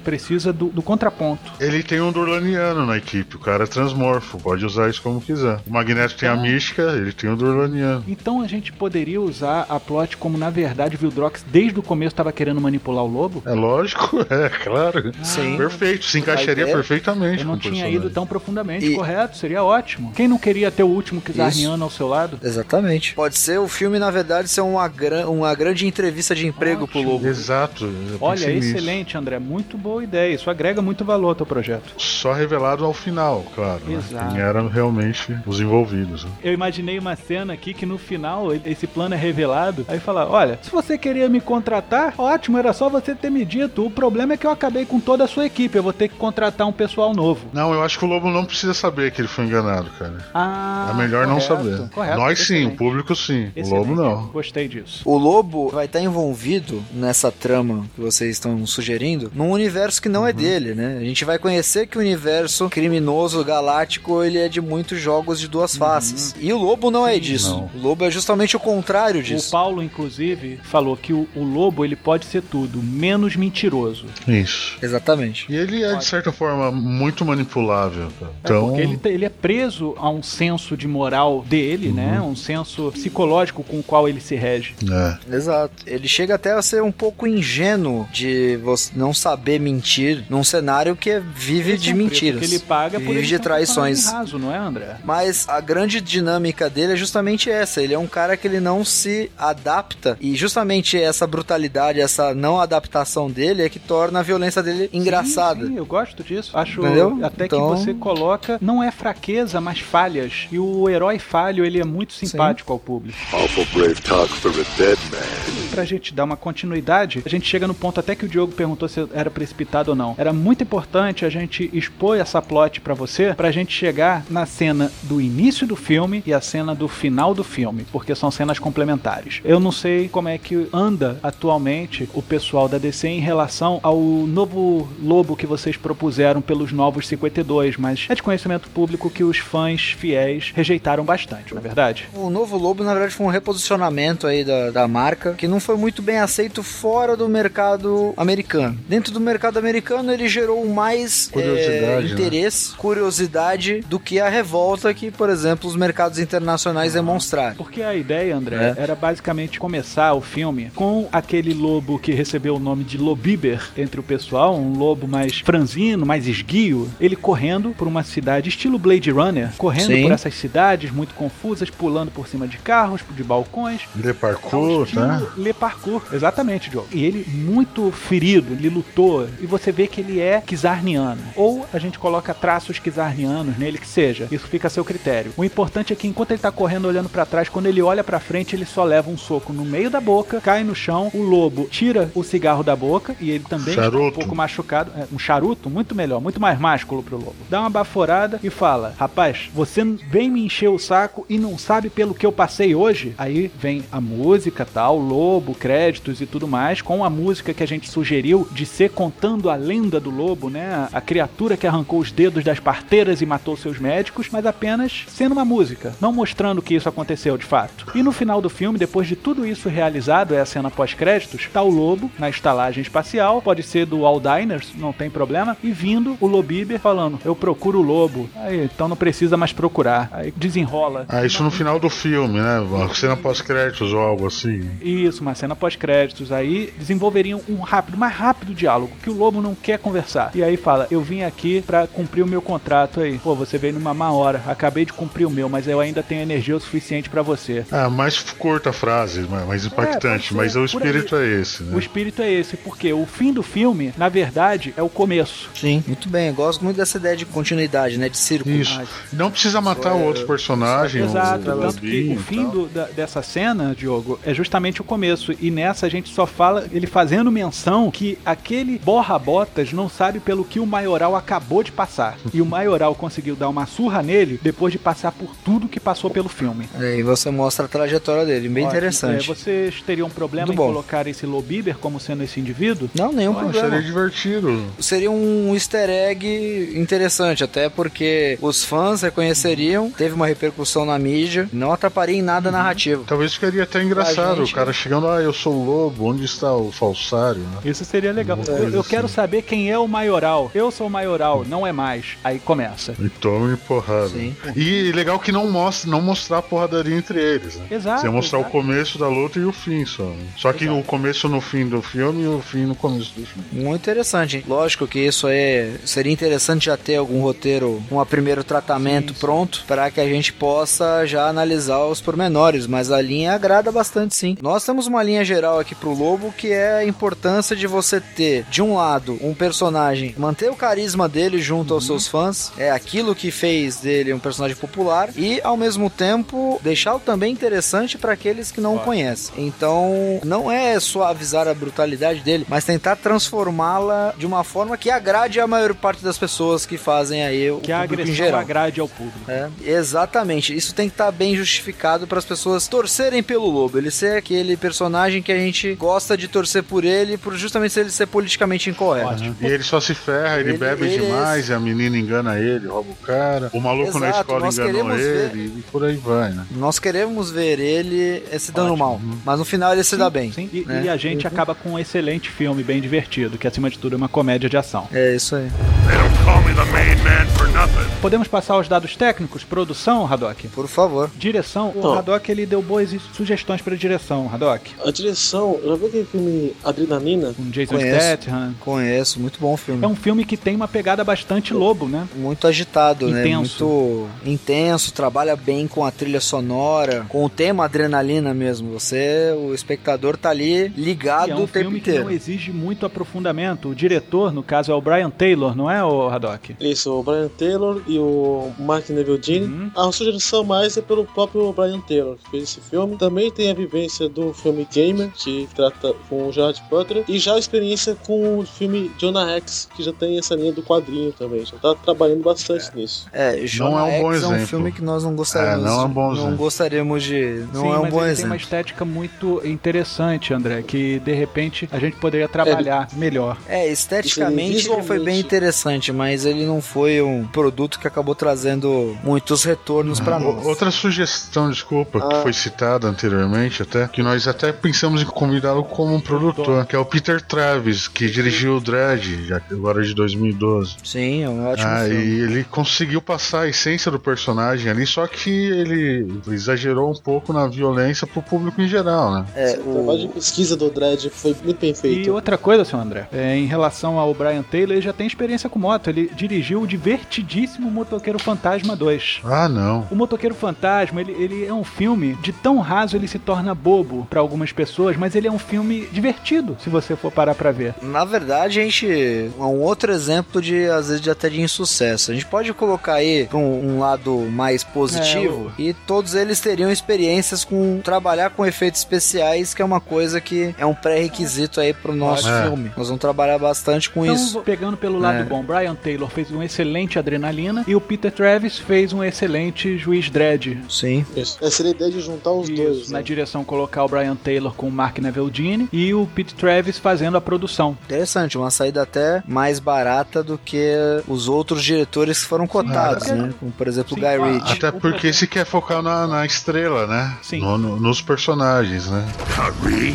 precisa do, do contraponto. Ele tem um Durlaniano na equipe, o cara é transmorfo, pode usar isso como quiser. O Magneto tem a Ah. mística, ele tem o Durlaniano. Então a gente poderia usar a plot como, na verdade, o Vildrox desde o começo estava querendo manipular o Lobo? É lógico, [LAUGHS] é claro. Sim. Perfeito, se encaixaria ideia- perfeitamente Eu não tinha personagem. ido tão profundamente, E- correto? Seria ótimo. Quem não queria ter o último Kizarniano ao seu lado? Exatamente. Pode ser o filme, na verdade, ser uma, gran- uma grande entrevista de emprego pro Ótimo. Lobo. Exato. Olha, pensei nisso. excelente, André. Muito boa ideia. Isso agrega muito valor ao teu projeto. Só revelado ao final, claro. né? Exato. Quem eram realmente os envolvidos. né? Eu imaginei uma cena aqui que no final esse plano é revelado. Aí fala: Olha, se você queria me contratar, ótimo, era só você ter me dito. O problema é que eu acabei com toda a sua equipe. Eu vou ter que contratar um pessoal novo. Não, eu acho que o Lobo não precisa saber que ele foi enganado. Desenhado, cara. Ah, é melhor não correto, saber. correto, Nós sim, o público sim. O Excelente. lobo não. Gostei disso. O lobo vai estar envolvido nessa trama que vocês estão sugerindo num universo que não Uhum. é dele, né? A gente vai conhecer que o universo criminoso galáctico ele é de muitos jogos de duas faces. E o lobo não é disso. Uhum. não. O lobo é justamente o contrário O disso. Paulo, inclusive, falou que o, o lobo ele pode ser tudo, menos mentiroso. Isso. Exatamente. E ele é, de certa forma, muito manipulável. cara. É Então, porque ele, ele é preso a um senso de moral dele, né? Uhum. Um senso psicológico com o qual ele se rege. é. Exato. Ele chega até a ser um pouco ingênuo de você não saber mentir num cenário que vive Esse de é mentiras. que ele paga por vive ele de um traições. raso, não é, André? Mas a grande dinâmica dele é justamente essa. Ele é um cara que ele não se adapta. E justamente essa brutalidade, essa não adaptação dele é que torna a violência dele engraçada. Sim, sim, eu gosto disso. Acho Entendeu? até Então- que você coloca, não é fraqueza, mas falhas. E o herói falho, ele é muito simpático ao público. Awful brave talk for a dead man. Pra gente dar uma continuidade, a gente chega no ponto até que o Diogo perguntou se era precipitado ou não. Era muito importante a gente expor essa plot pra você, pra gente chegar na cena do início do filme e a cena do final do filme, porque são cenas complementares. Eu não sei como é que anda atualmente o pessoal da DC em relação ao novo lobo que vocês propuseram pelos novos 52, mas é de conhecimento público que os fãs fiéis rejeitaram bastante, não é verdade? O novo Lobo, na verdade, foi um reposicionamento aí da, da marca, que não foi muito bem aceito fora do mercado americano. Dentro do mercado americano, ele gerou mais Curiosidade, é, né? interesse, curiosidade, do que a revolta que, por exemplo, os mercados internacionais demonstraram. Porque a ideia, André, É. era basicamente começar o filme com aquele lobo que recebeu o nome de Lobiber entre o pessoal, um lobo mais franzino, mais esguio, ele correndo por uma cidade estilo Blade Runner, correndo Sim. por essas cidades muito confusas, pulando por cima de carros, de balcões. Ao parkour, estilo né? Le Parkour, exatamente, Diogo. E ele muito ferido, ele lutou, e você vê que ele é Kizarniano. Ou a gente coloca traços Kizarnianos nele que seja. Isso fica a seu critério. O importante é que enquanto ele tá correndo olhando pra trás, quando ele olha pra frente, ele só leva um soco no meio da boca, cai no chão, o lobo tira o cigarro da boca e ele também está um Charuto. pouco machucado. É, um charuto, muito melhor, muito mais másculo pro lobo. Dá uma baforada e fala: Rapaz, você vem me encher o saco e não sabe pelo que eu passei hoje? Aí vem a música, tal, lobo, créditos e tudo mais, com a música que a gente sugeriu de ser contando a lenda do lobo, né? A criatura que arrancou os dedos das parteiras e matou seus médicos, mas apenas sendo uma música, não mostrando que isso aconteceu de fato. E no final do filme, depois de tudo isso realizado, é a cena pós-créditos, tá o lobo na estalagem espacial, pode ser do All Diners, não tem problema, e vindo o Lobiber falando: Eu procuro o lobo. Aí, então não precisa mais procurar. Aí desenrola. Ah, isso no final do filme, né? Uma cena pós-créditos ou algo assim. Isso, uma cena pós-créditos. Aí desenvolveriam um rápido, mais rápido diálogo, que o lobo não quer conversar. E aí fala: Eu vim aqui pra cumprir o meu contrato aí. Pô, você veio numa má hora. Acabei de cumprir o meu, mas eu ainda tenho energia o suficiente pra você. Ah, mais curta a frase, mais- mais impactante, ser, mas o espírito é esse, O né? espírito é esse, porque o fim do filme, na verdade, é o começo. Sim, muito bem. Eu gosto muito dessa ideia de continuidade, né? De círculo. Isso. Não precisa matar o outro personagem, Exato, o tanto que o fim do- da- dessa cena, Diogo, é justamente o começo. E nessa a gente só fala ele fazendo menção que aquele borra-botas não sabe pelo que o maioral acabou de passar. E o maioral conseguiu dar uma surra nele depois de passar por tudo que passou pelo filme. É, E você mostra a trajetória dele, bem Ótimo. interessante. É, vocês teriam problema Muito em bom. colocar esse Lobiber como sendo esse indivíduo? Não, nenhum problema. seria divertido. Seria um easter egg interessante, até porque os fãs reconheceriam, teve uma repercussão na mídia, não atrapalharia em nada a narrativa. Talvez ficaria até engraçado, gente- o cara chegando, ah, eu sou o lobo, onde está o falsário? né? Isso seria legal. Uma Eu, eu quero assim. saber quem é o maioral. Eu sou o maioral, não é mais. Aí começa. E tome porrada. Sim. E legal que não mostra, não mostrar a porradaria entre eles, né? Exato, Você mostrar exato. o começo da luta e o fim só. né? Só que o começo no fim do filme e o fim no começo do filme. Muito interessante. hein? Lógico que isso aí seria interessante já ter algum roteiro, um primeiro tratamento pronto para que a gente possa já analisar os pormenores, mas a linha agrada bastante sim. Nós temos uma linha geral aqui pro Lobo que é a importância de você ter, de um lado, um personagem, manter o carisma dele junto aos seus fãs, é aquilo que fez dele um personagem popular e ao mesmo tempo deixá-lo também interessante para aqueles que não o conhecem. Então, não é suavizar a brutalidade dele, mas tentar transformá-la de uma forma que agrade a maior parte das pessoas que fazem aí o Que a público em geral. Agrade ao público. É, exatamente. Isso tem que estar bem justificado para as pessoas torcerem pelo Lobo. Ele ser aquele personagem que a gente gosta de torcer por ele, por justamente ele ser politicamente incorreto. Ótimo. E ele só se ferra, ele, Ele- bebe ele- demais, e a menina engana ele, rouba o cara. O maluco na Exato, escola nós enganou queremos ele, e por aí vai, né? Nós queremos ver ele eh, se dando mal, mas no final ele se dá bem. Sim, e, né? e a gente acaba com um excelente filme, bem divertido, que acima de tudo é uma comédia de ação. É isso aí. They don't call me the main man for nothing. Podemos passar aos dados técnicos? Produção, Haddock? Por favor. Direção, o. Haddock ele deu boas sugestões para direção, Haddock. A direção, já viu aquele filme Adrenalina? Com Jason. Statham. Conheço, muito bom filme. É um filme que tem uma pegada bastante lobo, né? Muito agitado, né? Intenso. Muito intenso, trabalha bem com a trilha sonora, com o tema adrenalina mesmo. Você, o espectador, tá ali ligado E é um o tempo filme que não exige muito aprofundamento. O diretor, no caso, é o Brian Taylor, não é, o Haddock? Isso, o Brian Taylor e o Mark Neville Jean. Uhum. A sugestão mais é pelo próprio Brian Taylor, que fez esse filme. Também tem a vivência do filme Gamer, que trata com o Gerard Butler. E já a experiência com o filme Jonah Rex, que já tem essa linha do quadrinho também. Já tá trabalhando bastante nisso. É, Jonah é um bom Rex é um exemplo. filme que nós não gostaríamos. É, não é um bom não exemplo. gostaríamos de. Não Sim, é um mas bom ele tem exemplo. uma estética muito interessante, André, que de repente a gente poderia trabalhar melhor. É, esteticamente Sim, ele foi bem interessante, mas ele não foi um produto que acabou trazendo muitos retornos pra nós. O- Outra sugestão, desculpa, que Ah. foi citada anteriormente até, que nós até pensamos em convidá-lo como um produtor, que é o Peter Travis, que dirigiu o que agora de 2012. Sim, é um ótimo Ah, filme. e ele conseguiu passar a essência do personagem ali, só que ele exagerou um pouco na violência pro público em geral, né? É, O trabalho de pesquisa do Dredd foi muito bem E feito. outra coisa, seu André, é, em relação ao Brian Taylor, ele já tem experiência com moto. Ele dirigiu o divertidíssimo Motoqueiro Fantasma 2. Ah, não. O Motoqueiro Fantasma, ele, ele é um filme de tão raso ele se torna bobo pra algumas pessoas, mas ele é um filme divertido, se você for parar pra ver. Na verdade, a gente. É um outro exemplo de, às vezes, de até de insucesso. A gente pode colocar aí pra um, um lado mais positivo e todos eles teriam experiências com trabalhar com efeitos especiais, que é uma coisa que é um pré-requisito aí pro nosso É. filme. Nós vamos trabalhar bastante com Então, isso. pegando pelo lado É. bom, Brian Taylor fez um excelente Adrenalina e o Peter Travis fez um excelente Juiz Dredd. Sim. Isso. Essa seria a ideia de juntar os dois. Isso, na né? direção colocar o Brian Taylor com o Mark Neville Jean e o Pete Travis fazendo a produção. Interessante, uma saída até mais barata do que os outros diretores que foram cotados, né? Como, por exemplo, Sim, o Guy. Ritchie. Até porque se quer focar na, na estrela, né? Sim. No- no- nos personagens, né? Kyrie,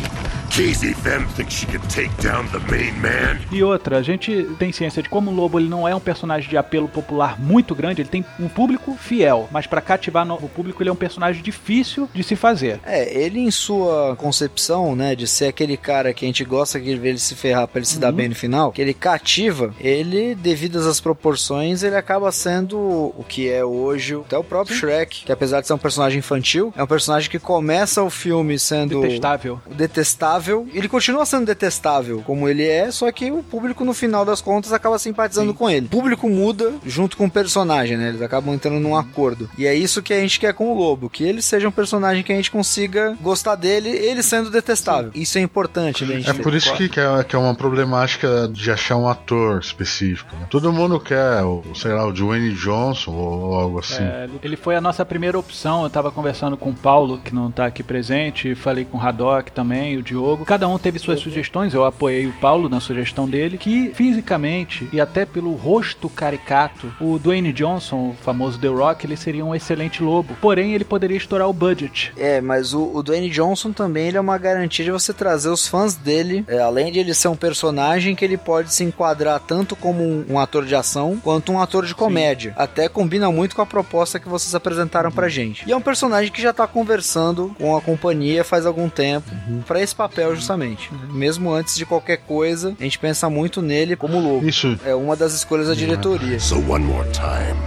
Casey Femme thinks she can take down the main man. E outra, a gente tem ciência de como o Lobo ele não é um personagem de apelo popular muito grande, ele tem um público fiel, mas pra cativar novo público ele é um personagem difícil de se fazer. É, ele em sua concepção, né, de ser aquele cara que a gente gosta de ver ele se ferrar pra ele se dar bem no final, que ele cativa, ele, devido às proporções, ele acaba sendo o que é hoje até o próprio Shrek, que apesar de ser um personagem infantil, é um personagem que começa o filme sendo Detestável. detestável, ele continua sendo detestável como ele é, só que o público no final das contas acaba simpatizando Sim. com ele. O público muda junto com o personagem, né? Eles acabam entrando num acordo. E é isso que a gente quer com o Lobo, que ele seja um personagem que a gente consiga gostar dele, ele sendo detestável. Isso é importante, né? É por isso que, que, é, que é uma problemática de achar um ator específico. né? Todo mundo quer, o, sei lá, o Dwayne Johnson ou algo assim. É, ele foi a nossa primeira opção. Eu tava conversando com o Paulo, que não tá aqui presente, falei com o Haddock também, o Diogo. Cada um teve suas sugestões. Eu apoiei o Paulo na sugestão dele, que fisicamente e até pelo rosto caricato, o Dwayne Johnson, o famoso The Rock, ele seria um excelente lobo. Porém, ele poderia estourar o budget. É, mas o, o Dwayne Johnson também ele é uma garantia de você trazer os fãs dele, é, além de ele ser um personagem que ele pode se enquadrar tanto como um, um ator de ação quanto um ator de comédia. Até combina muito com a proposta que vocês apresentaram pra gente. E é um personagem que já tá conversando com a companhia faz algum tempo pra esse papel justamente. Mesmo antes de qualquer coisa, a gente pensa muito nele como lobo. Isso, É uma das escolhas da diretoria. So one more time,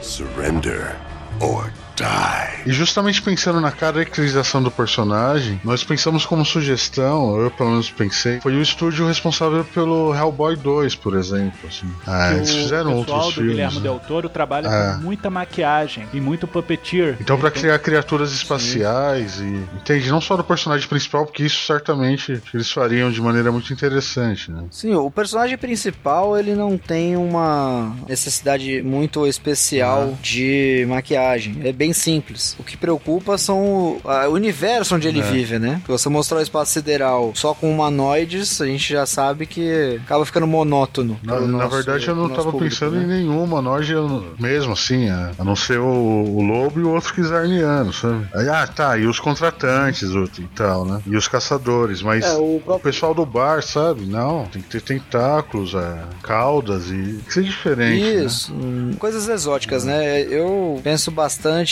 surrender or die. E justamente pensando na caracterização do personagem, nós pensamos como sugestão, eu pelo menos pensei, foi o estúdio responsável pelo Hellboy 2, por exemplo. Assim. Ah, eles o fizeram pessoal outros do filmes. Guilherme né? Del Toro trabalha É. com muita maquiagem e muito puppeteer. Então, pra Ele tem- criar criaturas espaciais e. Entende? Não só do personagem principal, porque isso certamente eles fariam de maneira muito interessante, né? Sim, o personagem principal ele não tem uma necessidade muito especial de maquiagem. É bem simples. O que preocupa são o, a- o universo onde ele É. vive, né? Se você mostrar o espaço sideral só com humanoides, a gente já sabe que acaba ficando monótono. Na, pro na nosso- verdade, eu não pro nosso tava público, pensando né? em nenhuma noja mesmo, assim, a, a não ser o, o lobo e o outro Kizarniano, sabe? Aí, ah, tá, e os contratantes o- e tal, né? E os caçadores, mas É, o o próprio. pessoal do bar, sabe? Não, tem que ter tentáculos, é, caudas e. Tem que ser diferente. né? Isso, hum, coisas exóticas, né? Eu penso bastante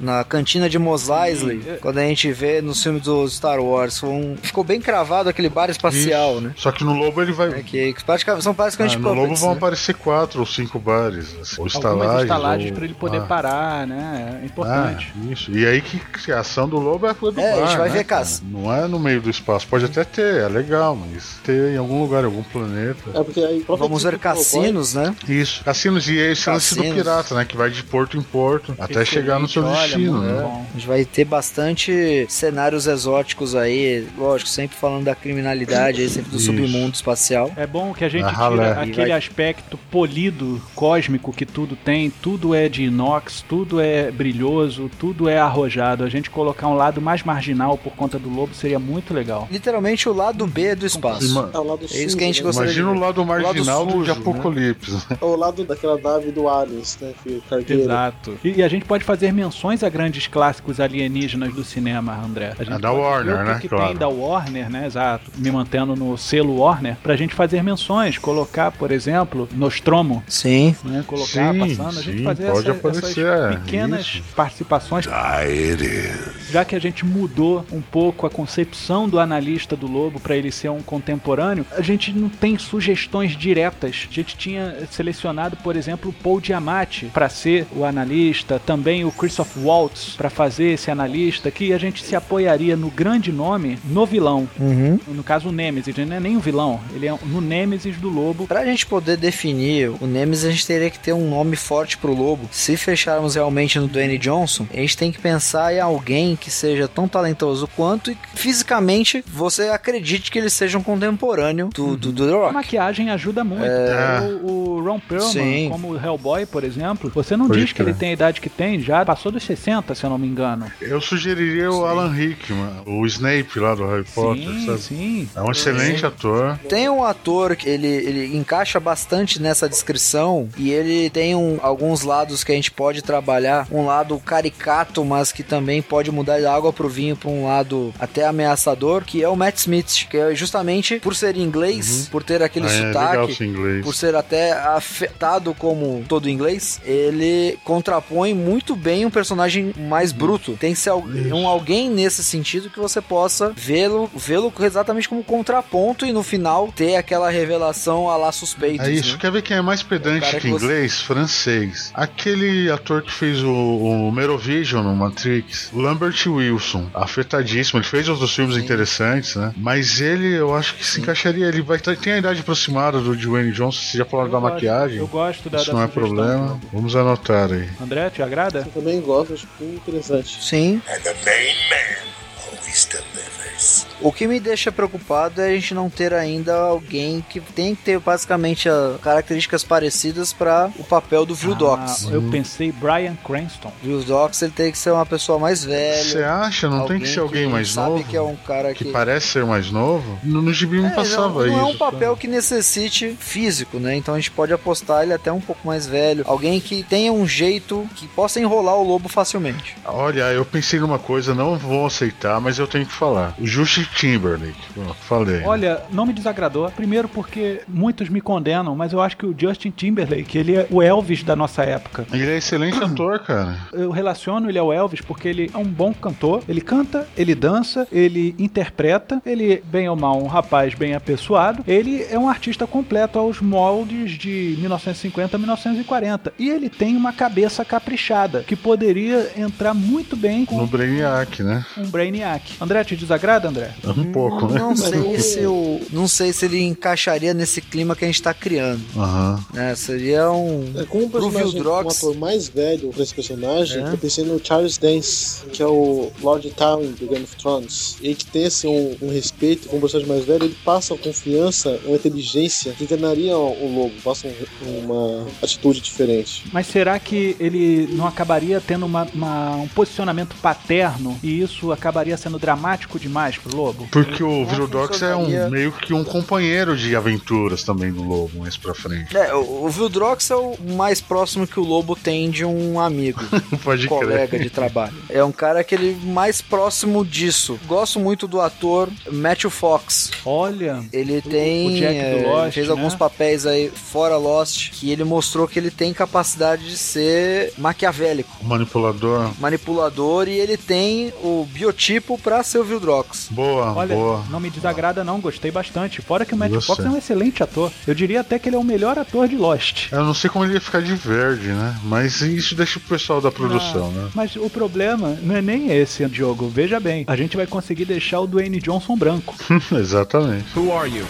na cantina de Mos Eisley, quando a gente vê nos filmes do Star Wars. Um- ficou bem cravado aquele bar espacial, Isso. né? Só que no lobo ele vai. É que praticamente, são praticamente Ah, no lobo vão né? aparecer quatro ou cinco bares, assim, ou Algumas estalagens. estalagens ou- para ele poder ah, parar, né? É importante. Ah, isso. E aí que a ação do lobo é a do É, a bar, gente vai né, ver cara? caça. Não é no meio do espaço. Pode até ter, é legal, mas ter em algum lugar, em algum planeta. É porque aí Vamos ver cassinos, né? Isso. Cassinos e esse lance do Cassinos. pirata, né? Que vai de porto em porto até chegar no seu Olha, destino, muito né? bom. A gente vai ter bastante cenários exóticos aí, lógico, sempre falando da criminalidade aí, sempre do Isso. submundo espacial. É bom que a gente Ah, tira E aquele vai- aspecto polido, cósmico que tudo tem, tudo é de inox, tudo é brilhoso, tudo é arrojado. A gente colocar um lado mais marginal por conta do lobo seria muito legal. Literalmente o lado B do espaço. Ima- É o lado É isso que a gente né? gostaria Imagina de o lado marginal do, sujo, de né? Apocalipse. né? É o lado daquela nave do Aliens, né? Que o cargueiro. Exato. E, e a gente pode fazer menções a grandes clássicos alienígenas do cinema, André. A gente É da Warner, né? que Claro. tem da Warner, né? Exato. Me mantendo no selo Warner, pra gente fazer menções, colocar, por exemplo, Nostromo, Sim. né? Colocar Sim, passando, a gente sim, fazer pode essa- aparecer, essas é, pequenas isso. participações, is. já que a gente mudou um pouco a concepção do analista do Lobo para ele ser um contemporâneo, a gente não tem sugestões diretas. A gente tinha selecionado, por exemplo, o Paul Giamatti para ser o analista, também o Christoph Waltz para fazer esse analista, que a gente se apoiaria no grande nome no vilão. Uhum. No caso, o Nemesis, ele não é nem o vilão, ele é no Nemesis do Lobo. Pra gente poder definir o Nemesis, a gente teria que ter um nome forte pro lobo. Se fecharmos realmente no Dwayne Johnson, a gente tem que pensar em alguém que seja tão talentoso quanto e que fisicamente você acredite que ele seja um contemporâneo do, do, do The A Rock. maquiagem ajuda muito. É. O, o Ron Perlman, Sim. como o Hellboy, por exemplo, você não Pode diz que ele tem a idade que tem, já passou dos 60, se eu não me engano. Eu sugeriria o Alan Rickman, o Snape lá do Harry Potter, sim, sabe? sim. É um excelente ator. Tem um ator que ele, ele encaixa bastante nessa descrição e ele tem um- alguns lados que a gente pode trabalhar. Um lado caricato, mas que também pode mudar da água pro vinho pra um lado até ameaçador, que é o Matt Smith, que é justamente por ser inglês, por ter aquele Ah, é sotaque, por ser até afetado como todo inglês, ele contrapõe muito bem um personagem mais bruto. Tem que ser um alguém nesse sentido que você possa vê-lo vê-lo exatamente como contraponto e no final ter aquela revelação a lá suspeitos. É isso, né? quer ver quem é mais pedante cara que que você- inglês? Francês. Aquele ator que fez o, o Merovision no Matrix, Lambert Wilson, afetadíssimo. Ele fez outros filmes interessantes, né? Mas ele, eu acho que se encaixaria. Ele vai ter, tem a idade aproximada do Dwayne Johnson. Você já falaram Eu da gosto, maquiagem? Eu gosto da Isso da não é sugestão, problema. Vamos anotar aí. André, te agrada? Eu também gosto, acho bem interessante. Sim. And the main man always delivers. O que me deixa preocupado é a gente não ter ainda alguém que tem que ter basicamente a- características parecidas para o papel do Vildox. Ah, eu pensei Brian Cranston. Vildox ele tem que ser uma pessoa mais velha. Você acha? Não tem que ser alguém mais sabe novo? que é um cara que, Que parece ser mais novo? No, no gibi me É, passava não, isso. não é um papel que necessite físico, né? Então a gente pode apostar ele até um pouco mais velho. Alguém que tenha um jeito que possa enrolar o lobo facilmente. Olha, eu pensei numa coisa, não vou aceitar, mas eu tenho tenho que falar. O Justin Timberlake. Pronto, falei. Olha, não me desagradou. Primeiro porque muitos me condenam, mas eu acho que o Justin Timberlake, ele é o Elvis da nossa época. Ele é excelente ator, cara. Eu relaciono ele ao Elvis porque ele é um bom cantor. Ele canta, ele dança, ele interpreta, ele, bem ou mal, um rapaz bem apessoado. Ele é um artista completo aos moldes de 1950 a 1940. E ele tem uma cabeça caprichada, que poderia entrar muito bem com No Brainiac, né? um Brainiac. André, te desagrada, André? Um pouco, né? Não sei se eu, não sei se ele encaixaria nesse clima que a gente tá criando. Aham. né? Seria um É, como um personagem, um ator mais velho pra esse personagem, É. eu pensei no Charles Dance, que é o Lord Tywin do Game of Thrones. Ele que tem assim, um, um respeito com o personagem mais velho, ele passa uma confiança, uma inteligência que enganaria o lobo, passa um- uma atitude diferente. Mas será que ele não acabaria tendo uma- uma- um posicionamento paterno e isso acabaria sendo dramático demais pro lobo? Porque o Não Virudox é um, meio que um companheiro de aventuras também do Lobo, mais pra frente. É, o o Vildrox é o mais próximo que o Lobo tem de um amigo, [LAUGHS] Pode colega crer. de trabalho. É um cara que ele mais próximo disso. Gosto muito do ator Matthew Fox. Olha, Ele tem. o Jack do é, Lost, fez né? alguns papéis aí fora Lost que ele mostrou que ele tem capacidade de ser maquiavélico, manipulador. manipulador e ele tem o biotipo pra ser o Vildrox. Boa, olha, boa. não me desagrada não, gostei bastante. Fora que o Matthew Gostei. Fox é um excelente ator. Eu diria até que ele é o melhor ator de Lost. Eu não sei como ele ia ficar de verde, né? Mas isso deixa o pessoal da produção, né? Mas o problema não é nem esse, Diogo. Veja bem, a gente vai conseguir deixar o Dwayne Johnson branco. [LAUGHS] Exatamente. Who are you?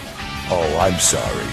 Oh, I'm sorry.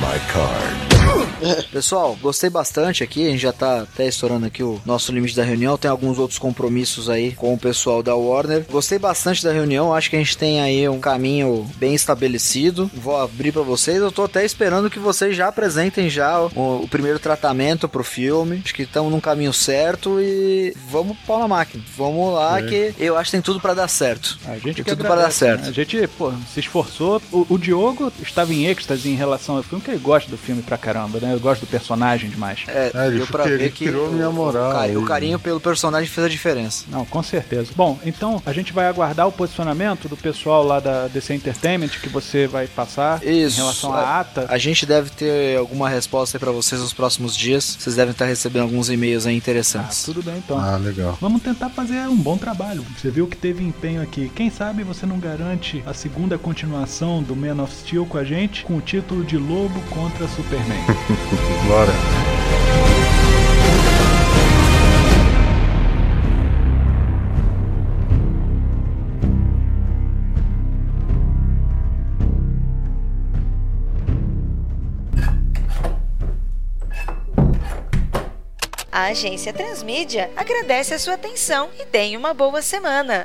My card. [LAUGHS] [LAUGHS] Pessoal, gostei bastante aqui. A gente já tá até estourando aqui o nosso limite da reunião. Tem alguns outros compromissos aí com o pessoal da Warner. Gostei bastante da reunião. Acho que a gente tem aí um caminho bem estabelecido. Vou abrir pra vocês. Eu tô até esperando que vocês já apresentem já o, o primeiro tratamento pro filme. Acho que estamos num caminho certo e vamos pau na máquina. Vamos lá É. que eu acho que tem tudo pra dar certo. A gente Tem que tudo pra dar agradece, certo. né? A gente, pô, se esforçou. O, o Diogo estava em êxtase em relação ao filme, porque ele gosta do filme pra caramba, né? Eu gosto do personagem demais. É, É, ele deu pra ver que tirou o- minha moral o, cari- o carinho pelo personagem fez a diferença. Não, com certeza. Bom, então a gente vai aguardar o posicionamento do pessoal lá da DC Entertainment que você vai passar Isso. em relação A- à ata. A gente deve ter alguma resposta aí pra vocês nos próximos dias. Vocês devem estar recebendo alguns e-mails aí Ah, interessantes. tudo bem então. Ah, legal. Vamos tentar fazer um bom trabalho. Você viu que teve empenho aqui. Quem sabe você não garante a segunda continuação do Man of Steel com a gente, com o título de Lobo contra Superman. [LAUGHS] Bora. A agência Transmídia agradece a sua atenção e tenha uma boa semana.